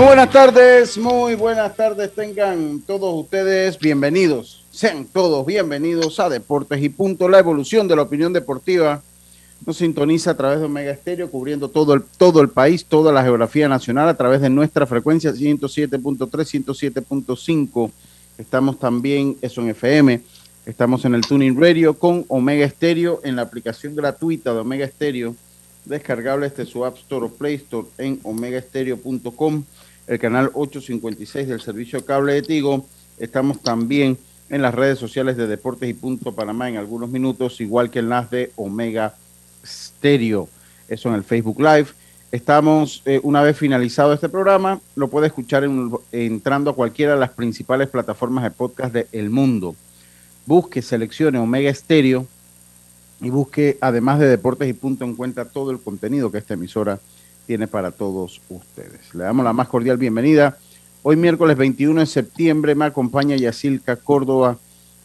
Muy buenas tardes, muy buenas tardes tengan todos ustedes bienvenidos, sean todos bienvenidos a Deportes y Punto, la evolución de la opinión deportiva. Nos sintoniza a través de Omega Estéreo, cubriendo todo el, todo el país, toda la geografía nacional, a través de nuestra frecuencia 107.3, 107.5. Estamos también, eso en FM, estamos en el Tuning Radio con Omega Estéreo en la aplicación gratuita de Omega Estéreo descargable desde su App Store o Play Store en omegaestereo.com, el canal 856 del servicio cable de Tigo. Estamos también en las redes sociales de Deportes y Punto Panamá en algunos minutos, igual que en las de Omega Stereo. Eso en el Facebook Live. Estamos, eh, una vez finalizado este programa, lo puede escuchar en, entrando a cualquiera de las principales plataformas de podcast del el mundo. Busque, seleccione Omega Stereo y busque, además de Deportes y Punto, en cuenta todo el contenido que esta emisora para todos ustedes. Le damos la más cordial bienvenida. Hoy miércoles 21 de septiembre me acompaña Yacilca Córdoba,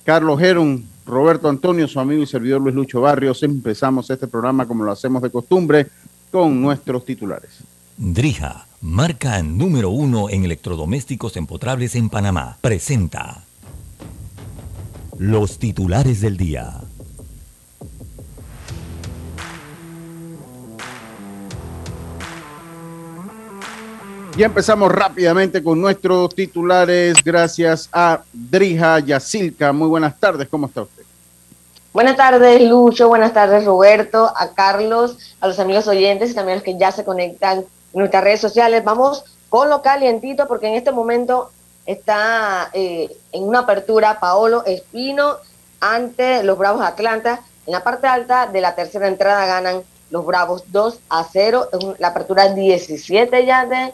Carlos Geron, Roberto Antonio, su amigo y servidor Luis Lucho Barrios. Empezamos este programa como lo hacemos de costumbre con nuestros titulares. Drija, marca número uno en electrodomésticos empotrables en Panamá, presenta los titulares del día. Y empezamos rápidamente con nuestros titulares, gracias a Drija Yacilca. Muy buenas tardes, ¿cómo está usted? Buenas tardes, Lucho. Buenas tardes, Roberto, a Carlos, a los amigos oyentes y también a los que ya se conectan en nuestras redes sociales. Vamos con lo calientito porque en este momento está eh, en una apertura Paolo Espino ante los Bravos Atlanta. En la parte alta de la tercera entrada ganan los Bravos 2 a 0. La apertura 17 ya de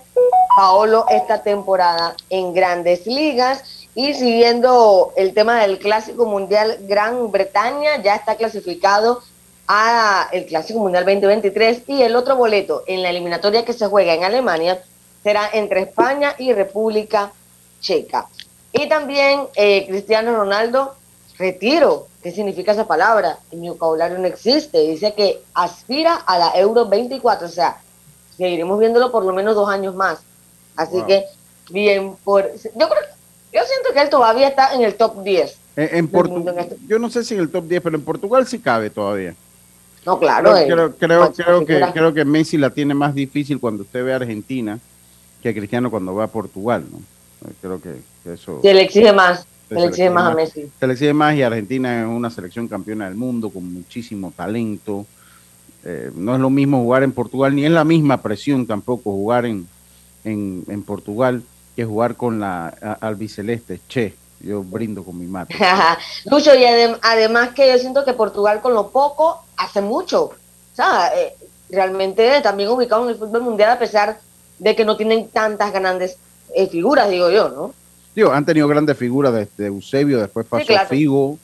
Paolo esta temporada en grandes ligas. Y siguiendo el tema del Clásico Mundial, Gran Bretaña ya está clasificado a el Clásico Mundial 2023 y el otro boleto en la eliminatoria que se juega en Alemania será entre España y República Checa. Y también eh, Cristiano Ronaldo, retiro. ¿Qué significa esa palabra? En mi vocabulario no existe. Dice que aspira a la Euro 24, o sea, seguiremos viéndolo por lo menos dos años más. Así que, bien, por. Yo creo yo siento que él todavía está en el top 10. En, Portugal, este yo no sé si en el top 10, pero en Portugal sí cabe todavía. No, claro. Creo, creo, creo, que, creo que Messi la tiene más difícil cuando usted ve a Argentina que Cristiano cuando va a Portugal, ¿no? Creo que, eso... Se le exige más, se, le exige más, a Messi. Se le exige más y Argentina es una selección campeona del mundo con muchísimo talento. Eh, no es lo mismo jugar en Portugal, ni es la misma presión tampoco jugar en, en, en Portugal que jugar con la albiceleste. Che, yo brindo con mi mate. Lucho, y además que yo siento que Portugal con lo poco hace mucho. O sea, eh, realmente también ubicado en el fútbol mundial a pesar de que no tienen tantas grandes eh, figuras, digo yo, ¿no? Digo, han tenido grandes figuras desde Eusebio, después pasó Figo.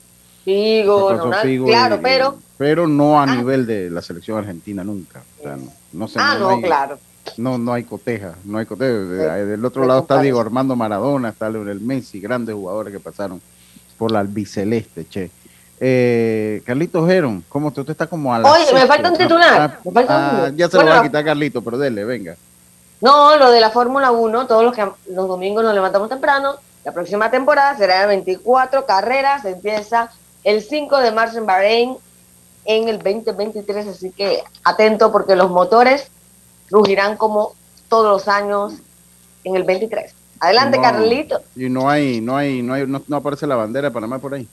Figo, claro, pero... Pero no a ah. nivel de la selección argentina nunca. O sea, no, no ah, no, claro no, no hay coteja, no hay coteja. Del otro lado está Diego Armando Maradona, está Leonel Messi, grandes jugadores que pasaron por la albiceleste, che. Eh, Carlitos Geron, ¿cómo usted, está como a la Oye, me falta un titular. Ah, ah, ya se lo va a quitar Carlito, pero dele, venga. No, lo de la Fórmula 1, todos los que los domingos nos levantamos temprano, la próxima temporada será de 24 carreras, empieza el 5 de marzo en Bahrein en el 2023, así que atento porque los motores rugirán como todos los años en el 23. Adelante, Carlito. Y no hay, no hay, no hay, no, aparece la bandera de Panamá por ahí.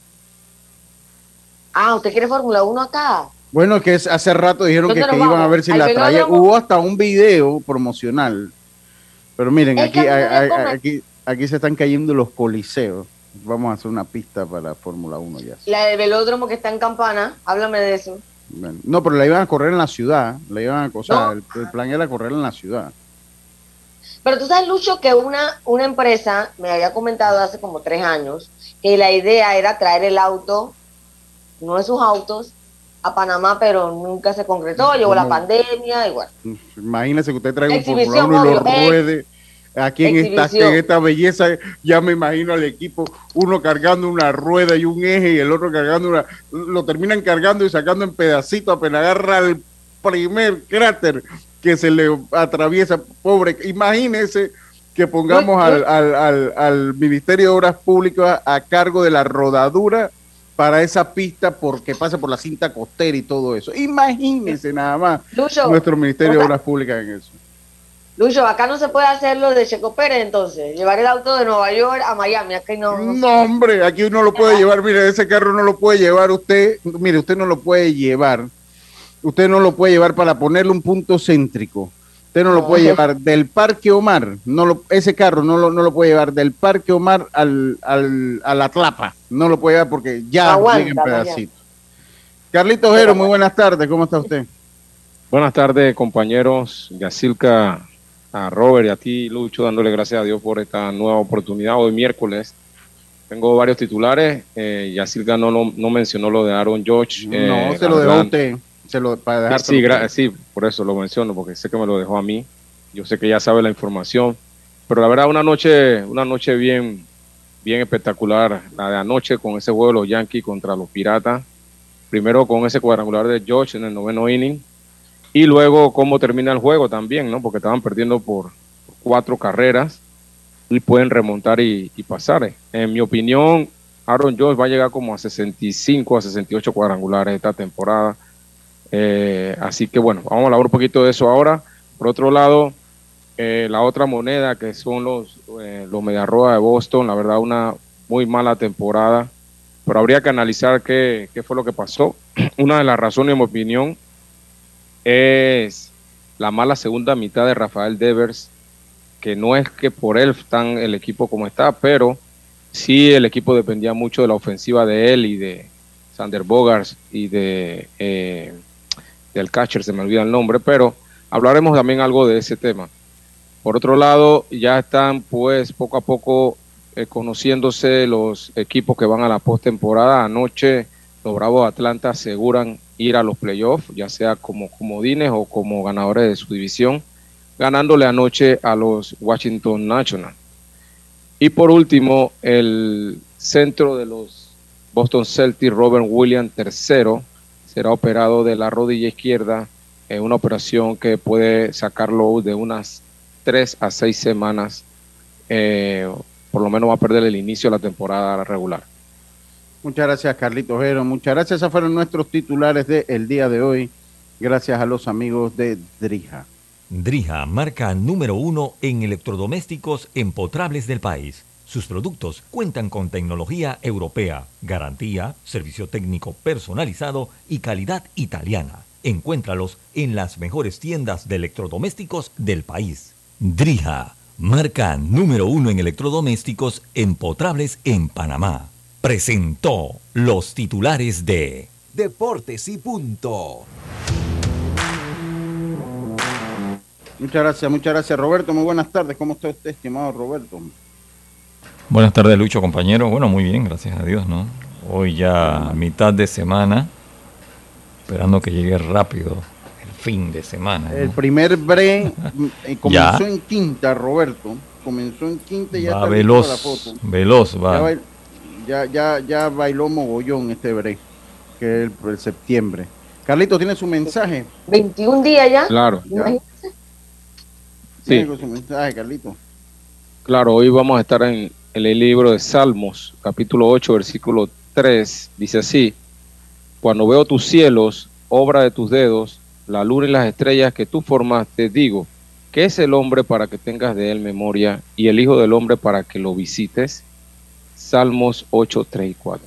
Ah, ¿usted quiere Fórmula 1 acá? Bueno, que hace rato dijeron que, iban a ver si la traía. Hubo hasta un video promocional. Pero miren, aquí, aquí, aquí se están cayendo los coliseos. Vamos a hacer una pista para Fórmula 1 ya. La del velódromo que está en Campana, háblame de eso. Bueno, no, pero la iban a correr en la ciudad. La iban a, o sea, No. el, el plan era correr en la ciudad. Pero tú sabes, Lucho, que una, una empresa me había comentado hace como tres años que la idea era traer el auto, uno de sus autos, a Panamá, pero nunca se concretó. Llegó la pandemia y bueno. Imagínese que usted traiga un Fórmula 1 y lo ruede. Aquí en esta, Exhibición. en esta belleza, ya me imagino al equipo, uno cargando una rueda y un eje y el otro cargando una. Lo terminan cargando y sacando en pedacitos, apenas agarra el primer cráter que se le atraviesa. Pobre, imagínese que pongamos al, al, al, al Ministerio de Obras Públicas a cargo de la rodadura para esa pista porque pasa por la cinta costera y todo eso. Imagínese nada más Lucho, nuestro Ministerio de Obras Públicas en eso. Lucho, acá no se puede hacer lo de Checo Pérez entonces, llevar el auto de Nueva York a Miami, aquí no. no No, hombre, aquí uno lo puede llevar, mire, ese carro no lo puede llevar usted, mire, usted no lo puede llevar, usted no lo puede llevar para ponerle un punto céntrico, usted no lo puede No. llevar del Parque Omar, no lo, ese carro no lo, no lo puede llevar del Parque Omar al, al, a la Tlapa, no lo puede llevar porque ya Aguanta, llega en pedacitos. Carlitos Ojero, muy buenas tardes, ¿cómo está usted? Buenas tardes, compañeros. Yacilca, a Robert y a ti, Lucho, dándole gracias a Dios por esta nueva oportunidad hoy miércoles. Tengo varios titulares. Eh, Yacilca no, lo- no mencionó lo de Aaron George. eh, no, se la lo dejó usted, se lo, para dejar Sí, por eso lo menciono, porque sé que me lo dejó a mí. Yo sé que ya sabe la información. Pero la verdad, una noche, una noche bien, bien espectacular. La de anoche con ese juego de los Yankees contra los Piratas. Primero con ese cuadrangular de George en el noveno inning. Y luego cómo termina el juego también, ¿no? Porque estaban perdiendo por cuatro carreras y pueden remontar y, y pasar. En mi opinión, Aaron George va a llegar como a 65 a 68 cuadrangulares esta temporada. Eh, así que bueno, vamos a hablar un poquito de eso ahora. Por otro lado, eh, la otra moneda que son los, eh, los Mediarroa de Boston, la verdad una muy mala temporada, pero habría que analizar qué, qué fue lo que pasó. Una de las razones, en mi opinión, es la mala segunda mitad de Rafael Devers, que no es que por él están el equipo como está, pero sí el equipo dependía mucho de la ofensiva de él y de Sander Bogars y de eh, del catcher, se me olvida el nombre, pero hablaremos también algo de ese tema. Por otro lado, ya están pues poco a poco eh, conociéndose los equipos que van a la postemporada. Anoche los Bravos de Atlanta aseguran ir a los playoffs, ya sea como comodines o como ganadores de su división, ganándole anoche a los Washington Nationals. Y por último, el centro de los Boston Celtics, Robert Williams III, será operado de la rodilla izquierda en una operación que puede sacarlo de unas tres a seis semanas. eh, por lo menos va a perder el inicio de la temporada regular. Muchas gracias, Carlitos Ojero. Muchas gracias. Esos fueron nuestros titulares del día de hoy. Gracias a los amigos de Drija. Drija, marca número uno en electrodomésticos empotrables del país. Sus productos cuentan con tecnología europea, garantía, servicio técnico personalizado y calidad italiana. Encuéntralos en las mejores tiendas de electrodomésticos del país. Drija, marca número uno en electrodomésticos empotrables en Panamá. Presentó los titulares de Deportes y punto. Muchas gracias, muchas gracias, Roberto. Muy buenas tardes. ¿Cómo está usted, estimado Roberto? Buenas tardes, Lucho, compañero. Bueno, muy bien, gracias a Dios, ¿no? Hoy ya mitad de semana, esperando que llegue rápido el fin de semana. ¿no? El primer bre eh, comenzó Ya. en quinta, Roberto. Comenzó en quinta y ya va está para la veloz, foto. veloz Ya, va. bail- ya, ya, ya bailó mogollón este bre, que es el, el septiembre. Carlito, ¿tiene su mensaje? 21 días ya. Claro, Imagínate. Sí. Tiene su mensaje, Carlito. claro, hoy vamos a estar en, en el libro de Salmos, capítulo 8, versículo 3. Dice así, cuando veo tus cielos, obra de tus dedos, la luna y las estrellas que tú formaste, digo, ¿qué es el hombre para que tengas de él memoria y el Hijo del Hombre para que lo visites? Salmos 8, 3 y 4.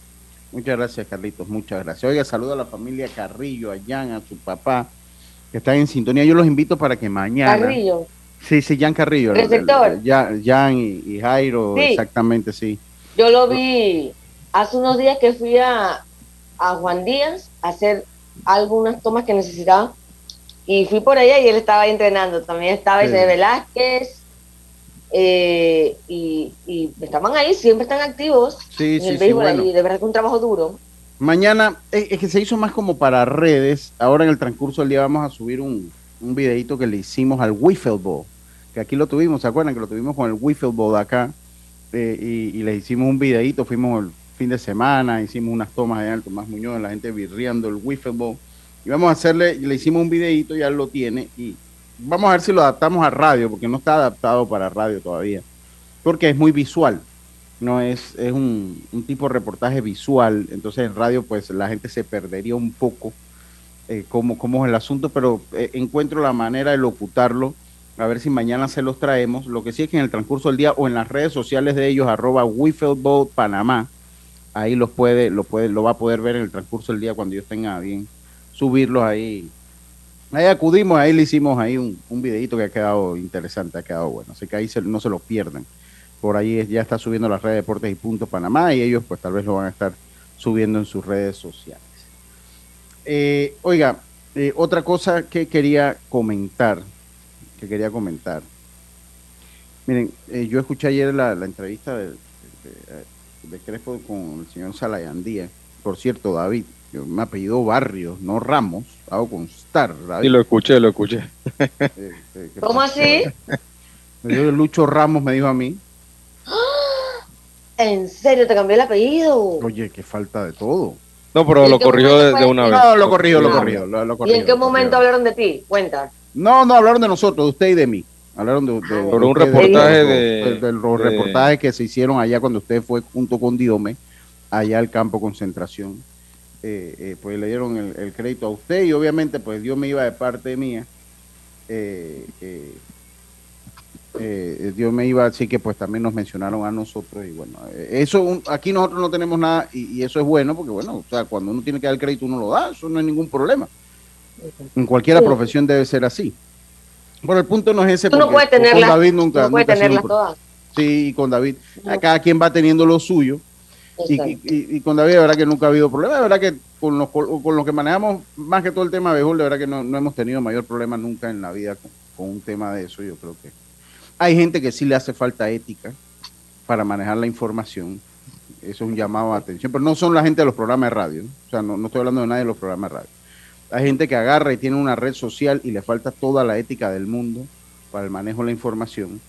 Muchas gracias, Carlitos. Muchas gracias. Oiga, saludo a la familia Carrillo, a Jan, a su papá, que están en sintonía. Yo los invito para que mañana. Carrillo. Sí, sí, Jan Carrillo. Receptor. El- Jan y, y Jairo, Sí. exactamente, sí. Yo lo vi hace unos días que fui a, a Juan Díaz a hacer algunas tomas que necesitaba y fui por allá y él estaba ahí entrenando. También estaba Sí. ese Velázquez eh, y, y estaban ahí, siempre están activos Sí, en sí, el sí, béisbol bueno. ahí. De verdad que un trabajo duro. Mañana, eh, es que se hizo más como para redes. Ahora en el transcurso del día vamos a subir un, un videito que le hicimos al Wiffle. Que aquí lo tuvimos, ¿se acuerdan? Que lo tuvimos con el Wiffle de acá. eh, y, y le hicimos un videito. Fuimos el fin de semana, hicimos unas tomas allá en el Tomás Muñoz, la gente virreando el Wiffle Ball. Y vamos a hacerle, le hicimos un videito, ya lo tiene. Y vamos a ver si lo adaptamos a radio, porque no está adaptado para radio todavía. Porque es muy visual no es, es un, un tipo de reportaje visual, entonces en radio pues la gente se perdería un poco eh, cómo, cómo es el asunto, pero eh, encuentro la manera de locutarlo, a ver si mañana se los traemos, lo que sí es que en el transcurso del día o en las redes sociales de ellos, arroba Wiffleboat Panamá, ahí los puede, lo puede, lo va a poder ver en el transcurso del día cuando yo tenga bien subirlos ahí. Ahí acudimos, ahí le hicimos ahí un, un videito que ha quedado interesante, ha quedado bueno, así que ahí no se lo pierdan por ahí ya está subiendo las redes de Deportes y Punto Panamá y ellos pues tal vez lo van a estar subiendo en sus redes sociales. Eh, oiga, eh, otra cosa que quería comentar, que quería comentar. Miren, eh, yo escuché ayer la, la entrevista de, de, de Crespo con el señor Salayandía. Por cierto, David, yo me apellido Barrios, no Ramos, hago constar, David. Sí, lo escuché, lo escuché. Eh, eh, ¿qué ¿Cómo pasó? así? Me dijo Lucho Ramos, me dijo a mí. ¿En serio te cambió el apellido? Oye, qué falta de todo. No, pero ¿Y en lo momento de, una eso? vez. No, lo corrigió, lo No. corrigió. Lo, lo ¿Y en qué momento hablaron de ti? Cuenta. No, no, hablaron de nosotros, de usted y de mí. Hablaron de, de- de un reportaje de los- de- de- de los de- reportajes que se hicieron allá cuando usted fue junto con Diome, allá al campo concentración. Eh, eh, pues le dieron el, el crédito a usted y obviamente pues Dios me iba de parte mía. Eh, eh, eh, Dios me iba, así que pues también nos mencionaron a nosotros y bueno, eh, eso un- aquí nosotros no tenemos nada y, y eso es bueno porque bueno, o sea, cuando uno tiene que dar el crédito uno lo da, eso no hay ningún problema. En cualquier Sí. profesión debe ser así. Bueno, el punto no es ese. Tú no puedes con tenerlas. David nunca, no puedes nunca tenerlas todas. Sí, y con David. No. Cada quien va teniendo lo suyo. Y, Exacto. y- y- y con David, de verdad que nunca ha habido problema. De verdad que con los, con los que manejamos más que todo el tema de béisbol, de verdad que no, no hemos tenido mayor problema nunca en la vida con, con un tema de eso. Yo creo que hay gente que sí le hace falta ética para manejar la información. Eso es un llamado a atención. Pero no son la gente de los programas de radio. ¿no? O sea, no, no estoy hablando de nadie de los programas de radio. Hay gente que agarra y tiene una red social y le falta toda la ética del mundo para el manejo de la información.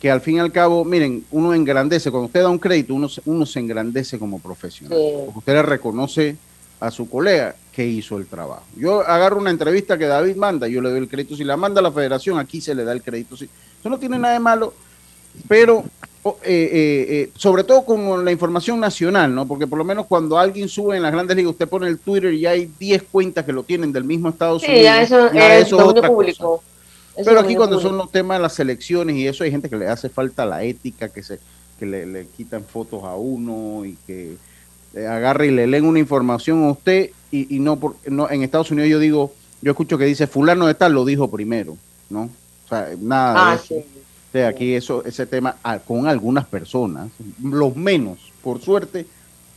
Que al fin y al cabo, miren, uno engrandece, cuando usted da un crédito, uno, se- uno se engrandece como profesional. Sí. Porque usted le reconoce a su colega que hizo el trabajo. Yo agarro una entrevista que David manda, yo le doy el crédito. Si la manda la federación, aquí se le da el crédito. Sí. Eso no tiene nada de malo, pero eh, eh, eh, sobre todo con la información nacional, ¿no? Porque por lo menos cuando alguien sube en las grandes ligas, usted pone el Twitter y hay 10 cuentas que lo tienen del mismo Estados Sí, Unidos. ya eso ya es otra cosa. público. Eso Pero es aquí cuando público. son los temas de las selecciones y eso, hay gente que le hace falta la ética, que se que le, le quitan fotos a uno y que agarra y le leen una información a usted y, y no, por, no en Estados Unidos yo digo, yo escucho que dice fulano de tal lo dijo primero, ¿no? O sea, nada de Ah, eso. sí. O sea, aquí eso, ese tema ah, con algunas personas, los menos, por suerte,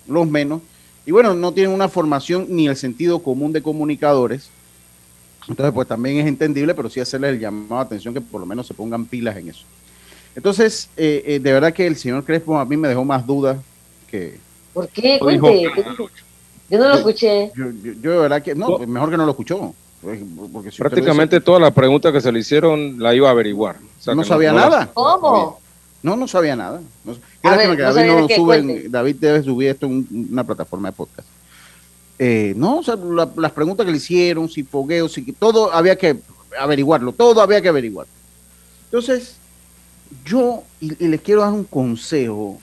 los menos, y bueno, no tienen una formación ni el sentido común de comunicadores. Entonces, pues también es entendible, pero sí hacerles el llamado de atención que por lo menos se pongan pilas en eso. Entonces, eh, eh, de verdad que el señor Crespo a mí me dejó más dudas que ¿Por qué? Cuente. Yo no lo escuché. yo, yo, yo de verdad que No. mejor que no lo escuchó. Porque si usted lo Prácticamente dice- todas las preguntas que se le hicieron la iba a averiguar. O sea, no sabía nada. ¿Cómo? No, no sabía nada. No, A ver, que no David no debe subir esto en un- una plataforma de podcast. Eh, no, o sea, la- las preguntas que le hicieron, si fogueo, si todo había que averiguarlo, todo había que averiguar. Entonces, yo, y, y les quiero dar un consejo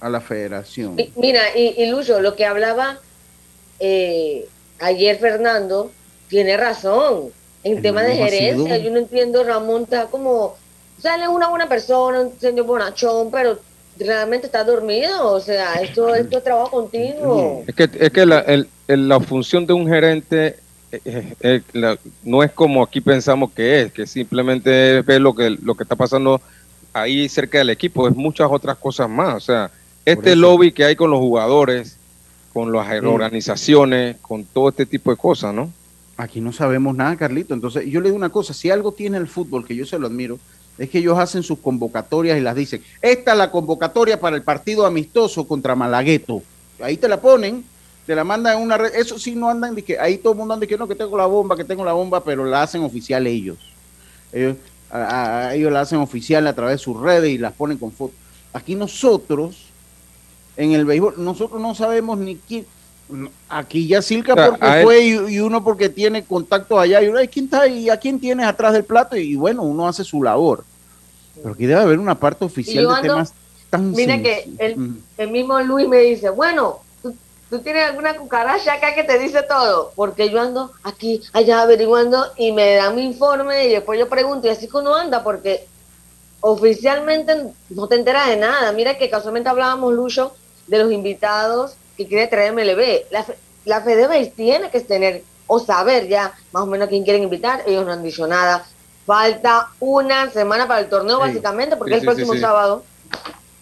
a la federación. Mi- Mira, y, y Lucho, lo que hablaba eh, ayer Fernando tiene razón. En El tema de gerencia, yo no entiendo, Ramón está como, o sea, él es una buena persona, un señor bonachón, pero realmente está dormido. O sea, esto, esto es trabajo continuo. Es que, es que la, el- el- la función de un gerente eh, eh, eh, la- no es como aquí pensamos que es, que simplemente es ver lo que, lo que está pasando ahí cerca del equipo, es muchas otras cosas más. O sea, este lobby que hay con los jugadores, con las organizaciones, con todo este tipo de cosas, ¿no? Aquí no sabemos nada, Carlito. Entonces, yo le digo una cosa, si algo tiene el fútbol, que yo se lo admiro, es que ellos hacen sus convocatorias y las dicen, esta es la convocatoria para el partido amistoso contra Malagueto. Ahí te la ponen, te la mandan en una red. Eso sí no andan de que ahí todo el mundo anda de que no, que tengo la bomba, que tengo la bomba, pero la hacen oficial ellos. Ellos, ellos la hacen oficial a través de sus redes y las ponen con fotos. Aquí nosotros, en el béisbol, nosotros no sabemos ni quién. Aquí ya Silca porque fue y, uno porque tiene contacto allá y uno, ¿quién está ahí? ¿A quién tienes atrás del plato? Y, bueno, uno hace su labor. Pero aquí debe haber una parte oficial de temas tan Mira que el, el, mismo Luis me dice, bueno, ¿tú, tienes alguna cucaracha acá que te dice todo, porque yo ando aquí, allá averiguando y me dan mi informe y después yo pregunto y así que uno anda porque oficialmente no te enteras de nada. Mira que casualmente hablábamos, Lucho, de los invitados que quiere traer MLB. La, la FedeBase tiene que tener o saber ya más o menos quién quieren invitar. Ellos no han dicho nada. Falta una semana para el torneo, básicamente, porque es el próximo sábado.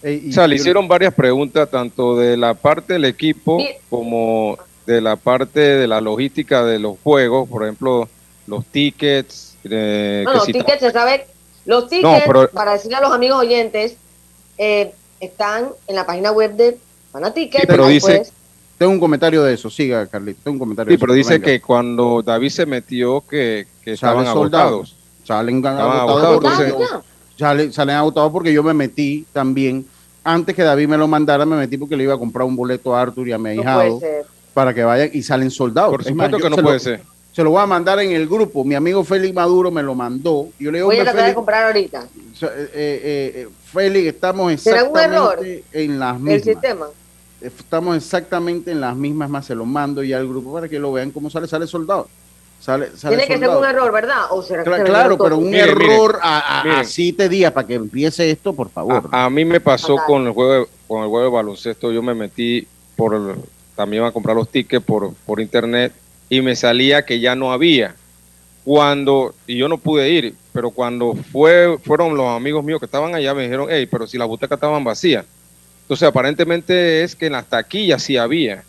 o sea, le hicieron varias preguntas, tanto de la parte del equipo como de la parte de la logística de los juegos, por ejemplo, los tickets. Eh, no, los tickets se sabe los tickets, para decirle a los amigos oyentes, eh, están en la página web de Pero dice, tengo un comentario de eso, siga Carlito, tengo un comentario. Sí, pero dice que cuando David se metió que, que estaban agotados. Salen agotados. Porque, salen, agotados porque yo me metí también. Antes que David me lo mandara, me metí porque le iba a comprar un boleto a Arthur y a mi hijado para que vayan y salen soldados. Por supuesto que no puede ser se lo voy a mandar en el grupo. Mi amigo Félix Maduro me lo mandó. Yo le digo, voy a tratar de comprar ahorita. Eh, eh, eh, Félix, estamos exactamente en las mismas. El sistema. Estamos exactamente en las mismas, más se lo mando ya al grupo para que lo vean cómo sale, sale soldado. Sale, Tiene que ser un error, ¿verdad? ¿O será claro, claro pero un error a, siete días para que empiece esto, por favor. A, mí me pasó con el juego de, con el juego de baloncesto, yo me metí por también a comprar los tickets por, por internet y me salía que ya no había. Cuando, y yo no pude ir, pero cuando fue, fueron los amigos míos que estaban allá, me dijeron, hey, pero si las butacas estaban vacías. Entonces, aparentemente es que en las taquillas sí había.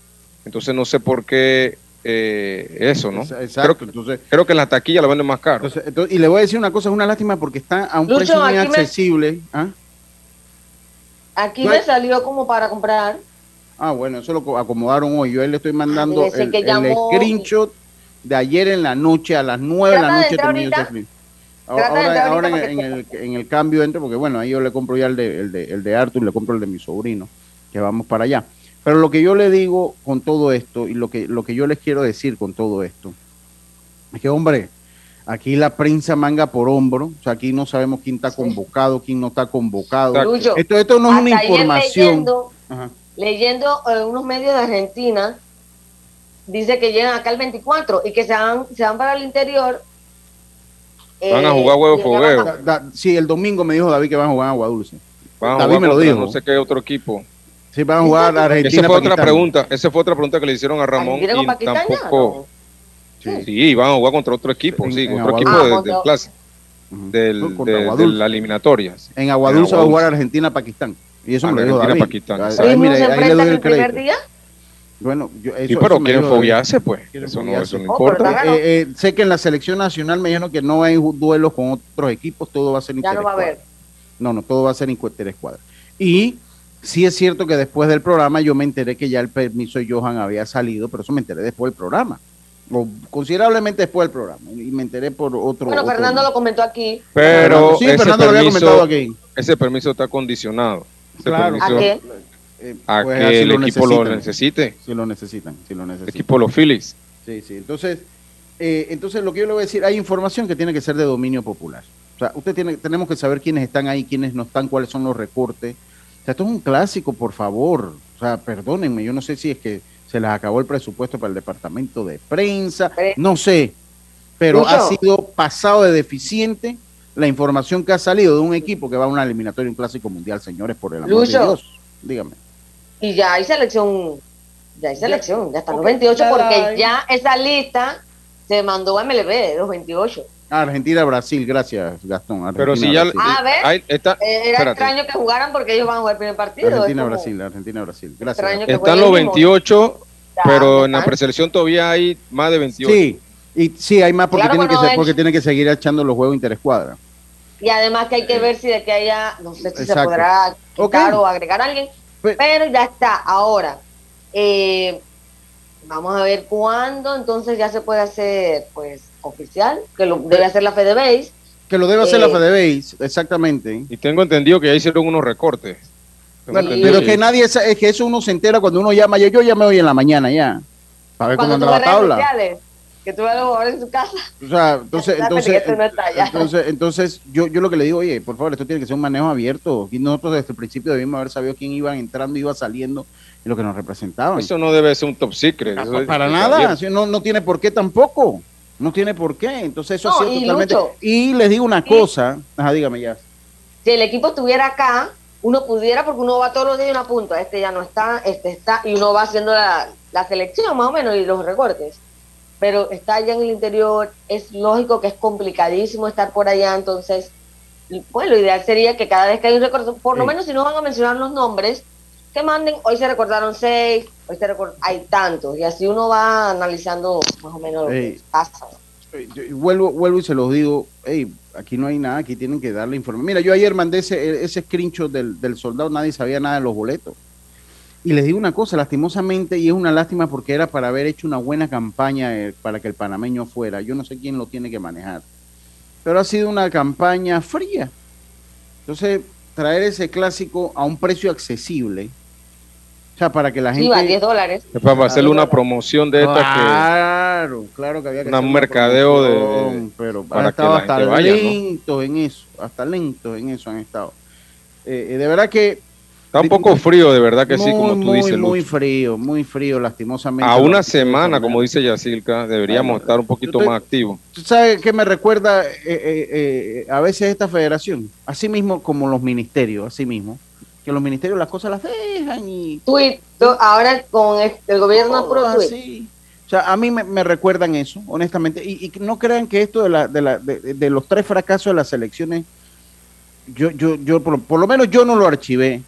Entonces, no sé por qué eh, eso, ¿no? Exacto. Creo, que, entonces, creo que en las taquillas lo venden más caro. y le voy a decir una cosa, es una lástima porque está a un precio muy accesible. ¿ah? Aquí me salió como para comprar Ah, bueno, eso lo acomodaron hoy. Yo le estoy mandando el, screenshot de ayer en la noche, a las 9 de la noche terminó ese Ahora, ahora en, el, en, el, cambio entro, porque bueno, ahí yo le compro ya el de, el de, el de Arthur, le compro el de mi sobrino, que vamos para allá. Pero lo que yo le digo con todo esto y lo que, lo que yo les quiero decir con todo esto, es que hombre, aquí la prensa manga por hombro, o sea, aquí no sabemos quién está convocado, quién no está convocado. Esto, esto no es una información. leyendo eh, unos medios de Argentina, dice que llegan acá el 24 y que se van, se van para el interior. Van a jugar huevo fogueo. sí, el domingo me dijo David que van a jugar a Agua Dulce. David me lo dijo. No sé qué otro equipo. Sí, van a jugar a Argentina. Esa fue otra pregunta. Esa fue otra pregunta que le hicieron a Ramón. Y tampoco. Sí. van a jugar contra otro equipo, sí, otro equipo ah, de, clase. Del, de, la eliminatoria. En Aguadulce va a jugar Argentina-Pakistán. Y eso me lo dijo David. Mira, se ahí le doy el, primer día? Bueno, yo, eso, sí, pero quieren foguearse, pues. Eso no, eso no importa. Eh, eh, sé que en la selección nacional me dijeron que no hay duelos con otros equipos, todo va a ser Ya no va a haber. No, no, todo va a ser interescuadra. Y sí es cierto que después del programa yo me enteré que ya el permiso de Johan había salido, pero eso me enteré después del programa. O considerablemente después del programa. Y me enteré por otro. Bueno, Fernando lo comentó aquí. Pero sí, Fernando lo había comentado aquí. Ese permiso está condicionado. Claro. ¿A qué? Eh, a pues que el equipo lo necesite. Si lo necesitan, si lo necesitan. El equipo los Phillies. Sí, sí. Entonces, eh, entonces lo que yo le voy a decir, hay información que tiene que ser de dominio popular. O sea, usted tiene, tenemos que saber quiénes están ahí, quiénes no están, cuáles son los recortes. O sea, esto es un clásico, por favor. O sea, perdónenme, yo no sé si es que se les acabó el presupuesto para el departamento de prensa, no sé, pero ha sido pasado de deficiente la información que ha salido de un equipo que va a una eliminatoria, un clásico mundial, señores, por el amor de Dios. Dígame. Y ya hay selección, ya hay selección, ya, están los 28, porque ya esa lista se mandó a MLB, los 28. Argentina-Brasil, gracias, Gastón. Pero si ya. Ah, ¿ves? ahí está, Eh, Era espérate. extraño que jugaran porque ellos van a jugar el primer partido. como Argentina-Brasil, Argentina-Brasil. Gracias. extraño que están los el mismo. 28, Ya, pero en la preselección todavía hay más de 28. Sí, y sí, hay más porque, Claro, tienen, que bueno, ser- es- porque tienen que seguir echando los juegos interescuadra. Y además que hay que ver si de que haya, no sé si se podrá quitar o agregar a alguien, Pe- pero ya está. Ahora, eh, vamos a ver cuándo entonces ya se puede hacer, pues, oficial, que lo debe hacer la FedeBase. Que lo debe hacer la Eh, FedeBase, exactamente. Y tengo entendido que ya hicieron unos recortes. Bueno, pero que nadie, es que eso uno se entera cuando uno llama. Yo, yo llamé hoy en la mañana ya, para ver cómo anda la tabla. sociales, que tú ves a jugadores en su casa. O sea, entonces, Ya, entonces, entonces, entonces yo, yo lo que le digo, oye, por favor, esto tiene que ser un manejo abierto. Y nosotros desde el principio debimos haber sabido quién iba entrando, iba saliendo y lo que nos representaban. Eso no debe ser un top secret. Ah, eso es- para nada, no, no tiene por qué tampoco. No tiene por qué. Entonces, eso No, ha sido y totalmente. Lucho. y les digo una Sí. cosa, ajá, dígame ya. Si el equipo estuviera acá, uno pudiera, porque uno va todos los días y una punta, este ya no está, este está, y uno va haciendo la, la selección más o menos y los recortes. Pero está allá en el interior, es lógico que es complicadísimo estar por allá, entonces, pues lo ideal sería que cada vez que hay un recorte, por lo menos si no van a mencionar los nombres, que manden, hoy se recordaron seis, hoy se recor- hay tantos, y así uno va analizando más o menos lo que pasa. Yo- vuelvo, vuelvo y se los digo, hey, aquí no hay nada, aquí tienen que darle información. Mira, yo ayer mandé ese, ese screenshot del, del soldado, nadie sabía nada de los boletos. Y les digo una cosa, lastimosamente, y es una lástima porque era para haber hecho una buena campaña eh, para que el panameño fuera. Yo no sé quién lo tiene que manejar. Pero ha sido una campaña fría. Entonces, traer ese clásico a un precio accesible, o sea, para que la gente... Sí, va 10 dólares. Es para hacerle una promoción de esta Claro, claro que había que Una hacer mercadeo de- promoción, pero para han que estado la hasta gente vaya, ¿no? lentos en eso, hasta lentos en eso han estado. Eh, eh, de verdad que que está un poco frío, de verdad que sí, como tú muy, dices, muy frío, muy frío, lastimosamente. A una semana, como dice Yacilca, deberíamos Bueno, estar un poquito más activos. ¿Tú sabes qué me recuerda eh, eh, eh, a veces esta federación? Así mismo como los ministerios, así mismo. Que los ministerios las cosas las dejan y Tweet, to- ahora con el, el gobierno todo pro así. O sea, a mí me, me recuerdan eso, honestamente. Y, y no crean que esto de, la, de, la, de, de los tres fracasos de las elecciones, yo, yo, yo por lo menos yo no lo archivé.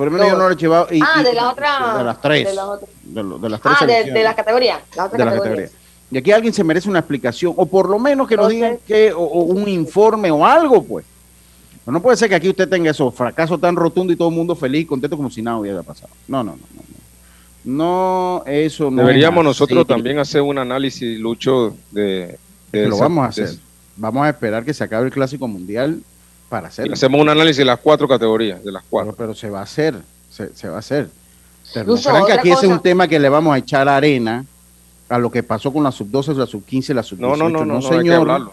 Por lo menos yo no lo he archivado. y- ah, y- de las otras. De las tres. De las, otras- De, lo- de las tres ah, de, las categorías. De las categorías. categorías. Y aquí alguien se merece una explicación, o por lo menos que nos Entonces- digan que, o, o un informe o algo, pues. Pero no puede ser que aquí usted tenga esos fracasos tan rotundos y todo el mundo feliz, contento como si nada hubiera pasado. No, no, no. No, no. Eso no. Deberíamos es nosotros también hacer un análisis, Lucho, de... de Que lo esa- vamos a de- hacer. Vamos a esperar que se acabe el clásico mundial para y hacerlo. hacemos un análisis de las cuatro categorías, de las cuatro. pero se va a hacer, se, se va a hacer. Pero que aquí ese es un cosa. tema que le vamos a echar arena a lo que pasó con la sub-12, la sub-15, la sub-18. No, no, no, no, no, hay que señor. hablarlo.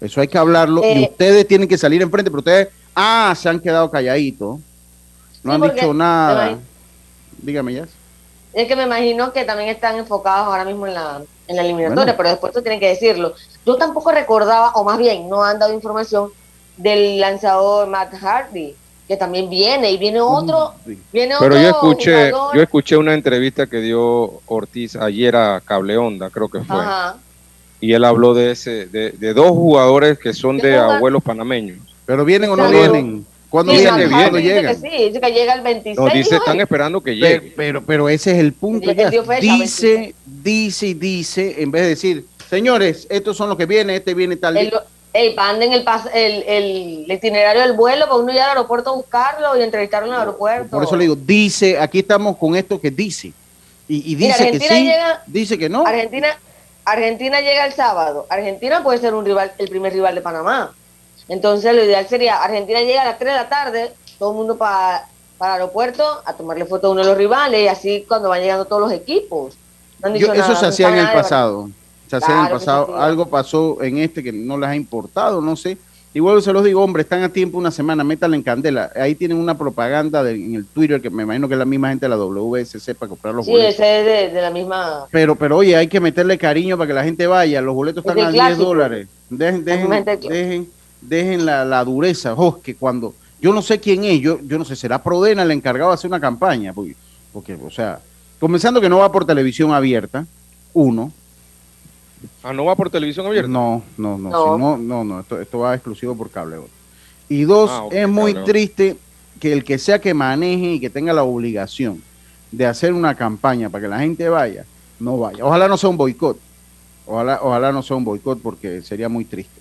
Eso hay que hablarlo y Eh, ustedes tienen que salir enfrente, pero ustedes, ah, se han quedado calladitos. No Sí, han dicho nada. Dígame ya. Es que me imagino que también están enfocados ahora mismo en la, en la eliminatoria, Bueno. pero después tú tienen que decirlo. Yo tampoco recordaba, o más bien, no han dado información del lanzador Matt Hardy, que también viene, y viene otro, Sí. viene Pero otro yo escuché, jugador. yo escuché una entrevista que dio Ortiz ayer a Cable Onda, creo que fue. Ajá. Y él habló de ese, de, de dos jugadores que son ¿Qué de abuelos panameños. Pero vienen o no vienen. ¿Cuándo Sí, Dice vienen? ¿Cuándo Hardy dice llegan? que sí, dice que llega el 26. Nos dice, están él. esperando que Pero, llegue. pero, pero ese es el punto. Ya. fecha, Dice, dice y dice, en vez de decir, señores, estos son los que vienen, este viene tal El, día. ey, manden el, pas- el, el, itinerario del vuelo para uno ir al aeropuerto a buscarlo y entrevistarlo en el aeropuerto. Por eso le digo, dice, aquí estamos con esto que dice. Y, y Mira, dice que sí, llega- dice que no. Argentina, Argentina llega el sábado. Argentina puede ser un rival, el primer rival de Panamá. Entonces lo ideal sería, Argentina llega a las 3 de la tarde, todo el mundo para para el aeropuerto a tomarle foto a uno de los rivales y así cuando van llegando todos los equipos. No han dicho Yo- eso se no hacía en el pasado. Se Claro se pasado. Algo pasó en este que no les ha importado, no sé. Igual se los digo, hombre, están a tiempo una semana, métanle en candela. Ahí tienen una propaganda de- en el Twitter que me imagino que es la misma gente de la WSC para comprar los Sí, boletos. ese es de, de la misma. Pero, pero oye, hay que meterle cariño para que la gente vaya. Los boletos Es están a el 10 clásico. dólares. Dejen, dejen, clásico. dejen, dejen la, la dureza. Oh, que cuando, yo no sé quién es, yo, yo no sé, será Prodena el encargado de hacer una campaña. Porque, porque, o sea, comenzando que no va por televisión abierta, uno. Ah, ¿no va por televisión abierta? No, no, no, No. si no, no, no, esto, esto va exclusivo por cable. Y dos, Ah, es muy cable. triste que el que sea que maneje y que tenga la obligación de hacer una campaña para que la gente vaya, no vaya. Ojalá no sea un boicot. Ojalá, ojalá no sea un boicot porque sería muy triste.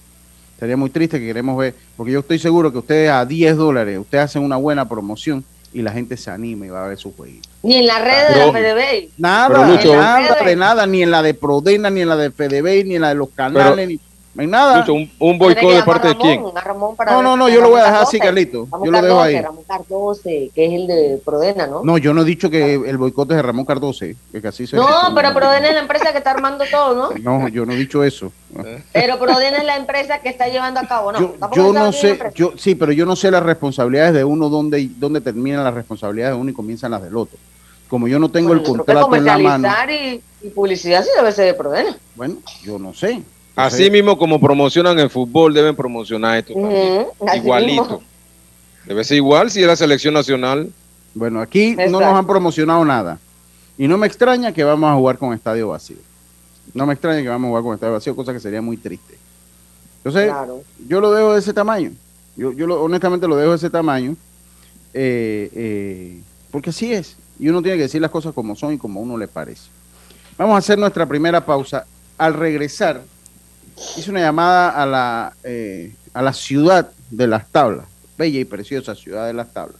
Sería muy triste que queremos ver, porque yo estoy seguro que ustedes a 10 dólares, ustedes hacen una buena promoción y la gente se anima y va a ver su jueguito. Ni en la red de la PDB. Nada, Lucho- nada de nada, ni en la de Prodena, ni en la de FDB, ni en la de los canales, ni no hay nada. Lucho, un, un boicot de parte de quién? Ramón, para No, no, no, yo lo voy a dejar así. Carlito. Ramón Yo lo dejo ahí. Ramón Cardoce, que es el de Prodena, ¿no? No, yo no he dicho que el boicot es de Ramón Cardoce, que así se No, dice. pero Prodena es la empresa que está armando todo, ¿no? No, yo no he dicho eso. Pero Prodena es la empresa que está llevando a cabo, ¿no? yo yo no sé, yo sí, pero yo no sé las responsabilidades de uno, dónde, dónde terminan las responsabilidades de uno y comienzan las del otro. Como yo no tengo Bueno, el contrato en la mano, comercializar y, y publicidad sí debe ser de Prodena. bueno, yo no sé. Así mismo como promocionan el fútbol, deben promocionar esto también. Igualito. mismo. Debe ser igual si es la selección nacional. Bueno, aquí no nos han promocionado nada. Y no me extraña que vamos a jugar con estadio vacío. No me extraña que vamos a jugar con estadio vacío, cosa que sería muy triste. Entonces, Claro. yo lo dejo de ese tamaño. Yo, yo lo- honestamente lo dejo de ese tamaño. eh, eh, porque así es. Y uno tiene que decir las cosas como son y como a uno le parece. Vamos a hacer nuestra primera pausa. Al regresar, hice una llamada a la, eh, a la ciudad de las tablas. Bella y preciosa ciudad de las tablas.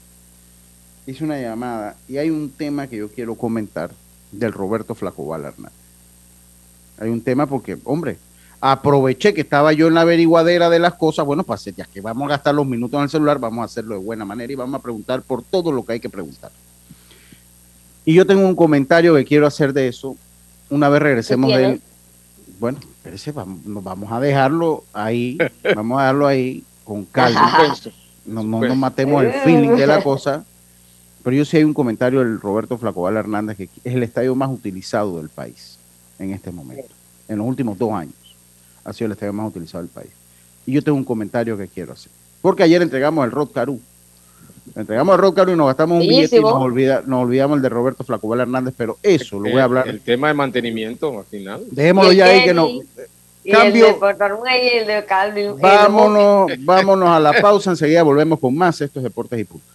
Hice una llamada y hay un tema que yo quiero comentar del Roberto Flacobal Hernández. Hay un tema porque, hombre, aproveché que estaba yo en la averiguadera de las cosas, bueno, pues ya que vamos a gastar los minutos en el celular, vamos a hacerlo de buena manera y vamos a preguntar por todo lo que hay que preguntar. Y yo tengo un comentario que quiero hacer de eso una vez regresemos ¿Qué del... tienes? Bueno, espérese, vamos, nos vamos a dejarlo ahí, vamos a dejarlo ahí con calma. No, no nos matemos el feeling de la cosa. Pero yo sí hay un comentario del Roberto Flacobal Hernández que es el estadio más utilizado del país en este momento. En los últimos dos años ha sido el estadio más utilizado del país. Y yo tengo un comentario que quiero hacer. Porque ayer entregamos el Rod Caru. Entregamos Rod Caru y nos gastamos un billete y nos, olvida- nos olvidamos el de Roberto Flacobal Hernández. Pero eso lo voy a hablar. El, tema de mantenimiento al final. Dejémoslo ya ahí que no. Kenny, Y Cambio. el de y el de Calvin. el de Vámonos, vámonos a la pausa. Enseguida volvemos con más. Estos deportes y puntos.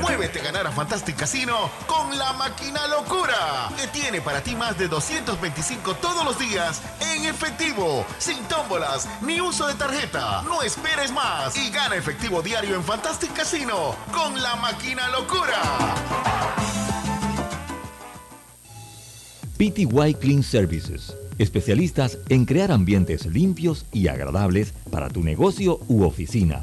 Muévete a ganar a Fantastic Casino con la máquina locura, que tiene para ti más de 225 todos los días en efectivo, sin tómbolas ni uso de tarjeta. No esperes más y gana efectivo diario en Fantastic Casino con la máquina locura. PTY Clean Services, especialistas en crear ambientes limpios y agradables para tu negocio u oficina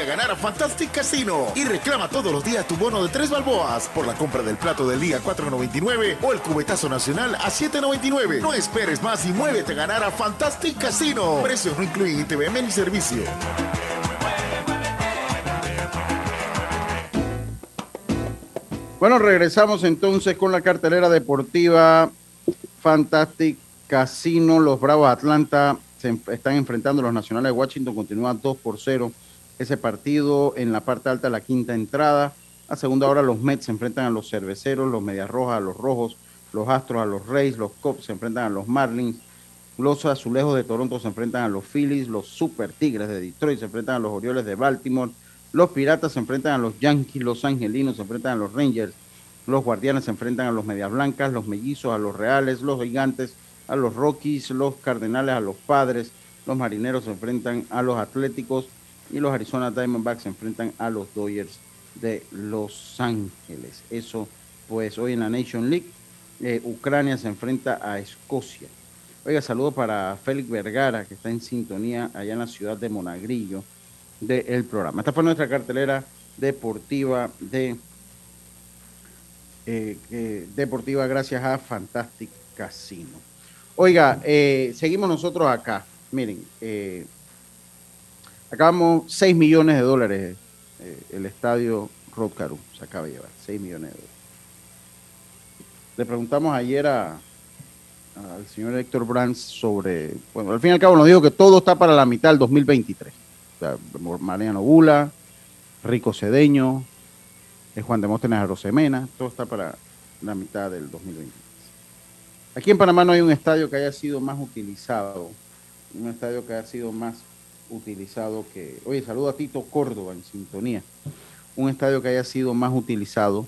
A ganar a Fantastic Casino y reclama todos los días tu bono de tres balboas por la compra del plato del día 4.99 o el cubetazo nacional a 7.99. No esperes más y muévete a ganar a Fantastic Casino. Precios no incluyen ITVM ni servicio. Bueno, regresamos entonces con la cartelera deportiva Fantastic Casino. Los Bravos Atlanta se están enfrentando a los Nacionales de Washington. Continúa 2 por 0 ese partido en la parte alta la quinta entrada. A segunda hora los Mets se enfrentan a los Cerveceros, los Medias Rojas a los Rojos, los Astros a los Rays, los Cubs se enfrentan a los Marlins, los Azulejos de Toronto se enfrentan a los Phillies, los Super Tigres de Detroit se enfrentan a los Orioles de Baltimore, los Piratas se enfrentan a los Yankees, los Angelinos se enfrentan a los Rangers, los Guardianes se enfrentan a los Medias Blancas, los Mellizos a los Reales, los Gigantes a los Rockies, los Cardenales a los Padres, los Marineros se enfrentan a los Atléticos y los Arizona Diamondbacks se enfrentan a los Dodgers de Los Ángeles. Eso, pues hoy en la Nation League, eh, Ucrania se enfrenta a Escocia. Oiga, saludo para Félix Vergara, que está en sintonía allá en la ciudad de Monagrillo del programa. Esta fue nuestra cartelera deportiva de eh, eh, deportiva gracias a Fantastic Casino. Oiga, seguimos nosotros acá. Miren, acabamos 6 millones de dólares eh, el estadio Rod Caru. Se acaba de llevar 6 millones de dólares. Le preguntamos ayer al señor Héctor Brands sobre, bueno, al fin y al cabo nos dijo que todo está para la mitad del 2023. O sea, Mariano Bula, Rico Cedeño, eh, Juan Demóstenes Arosemena, todo está para la mitad del 2023. Aquí en Panamá no hay un estadio que haya sido más utilizado, un estadio que haya sido más utilizado que, oye, saludo a Tito Córdoba en sintonía, un estadio que haya sido más utilizado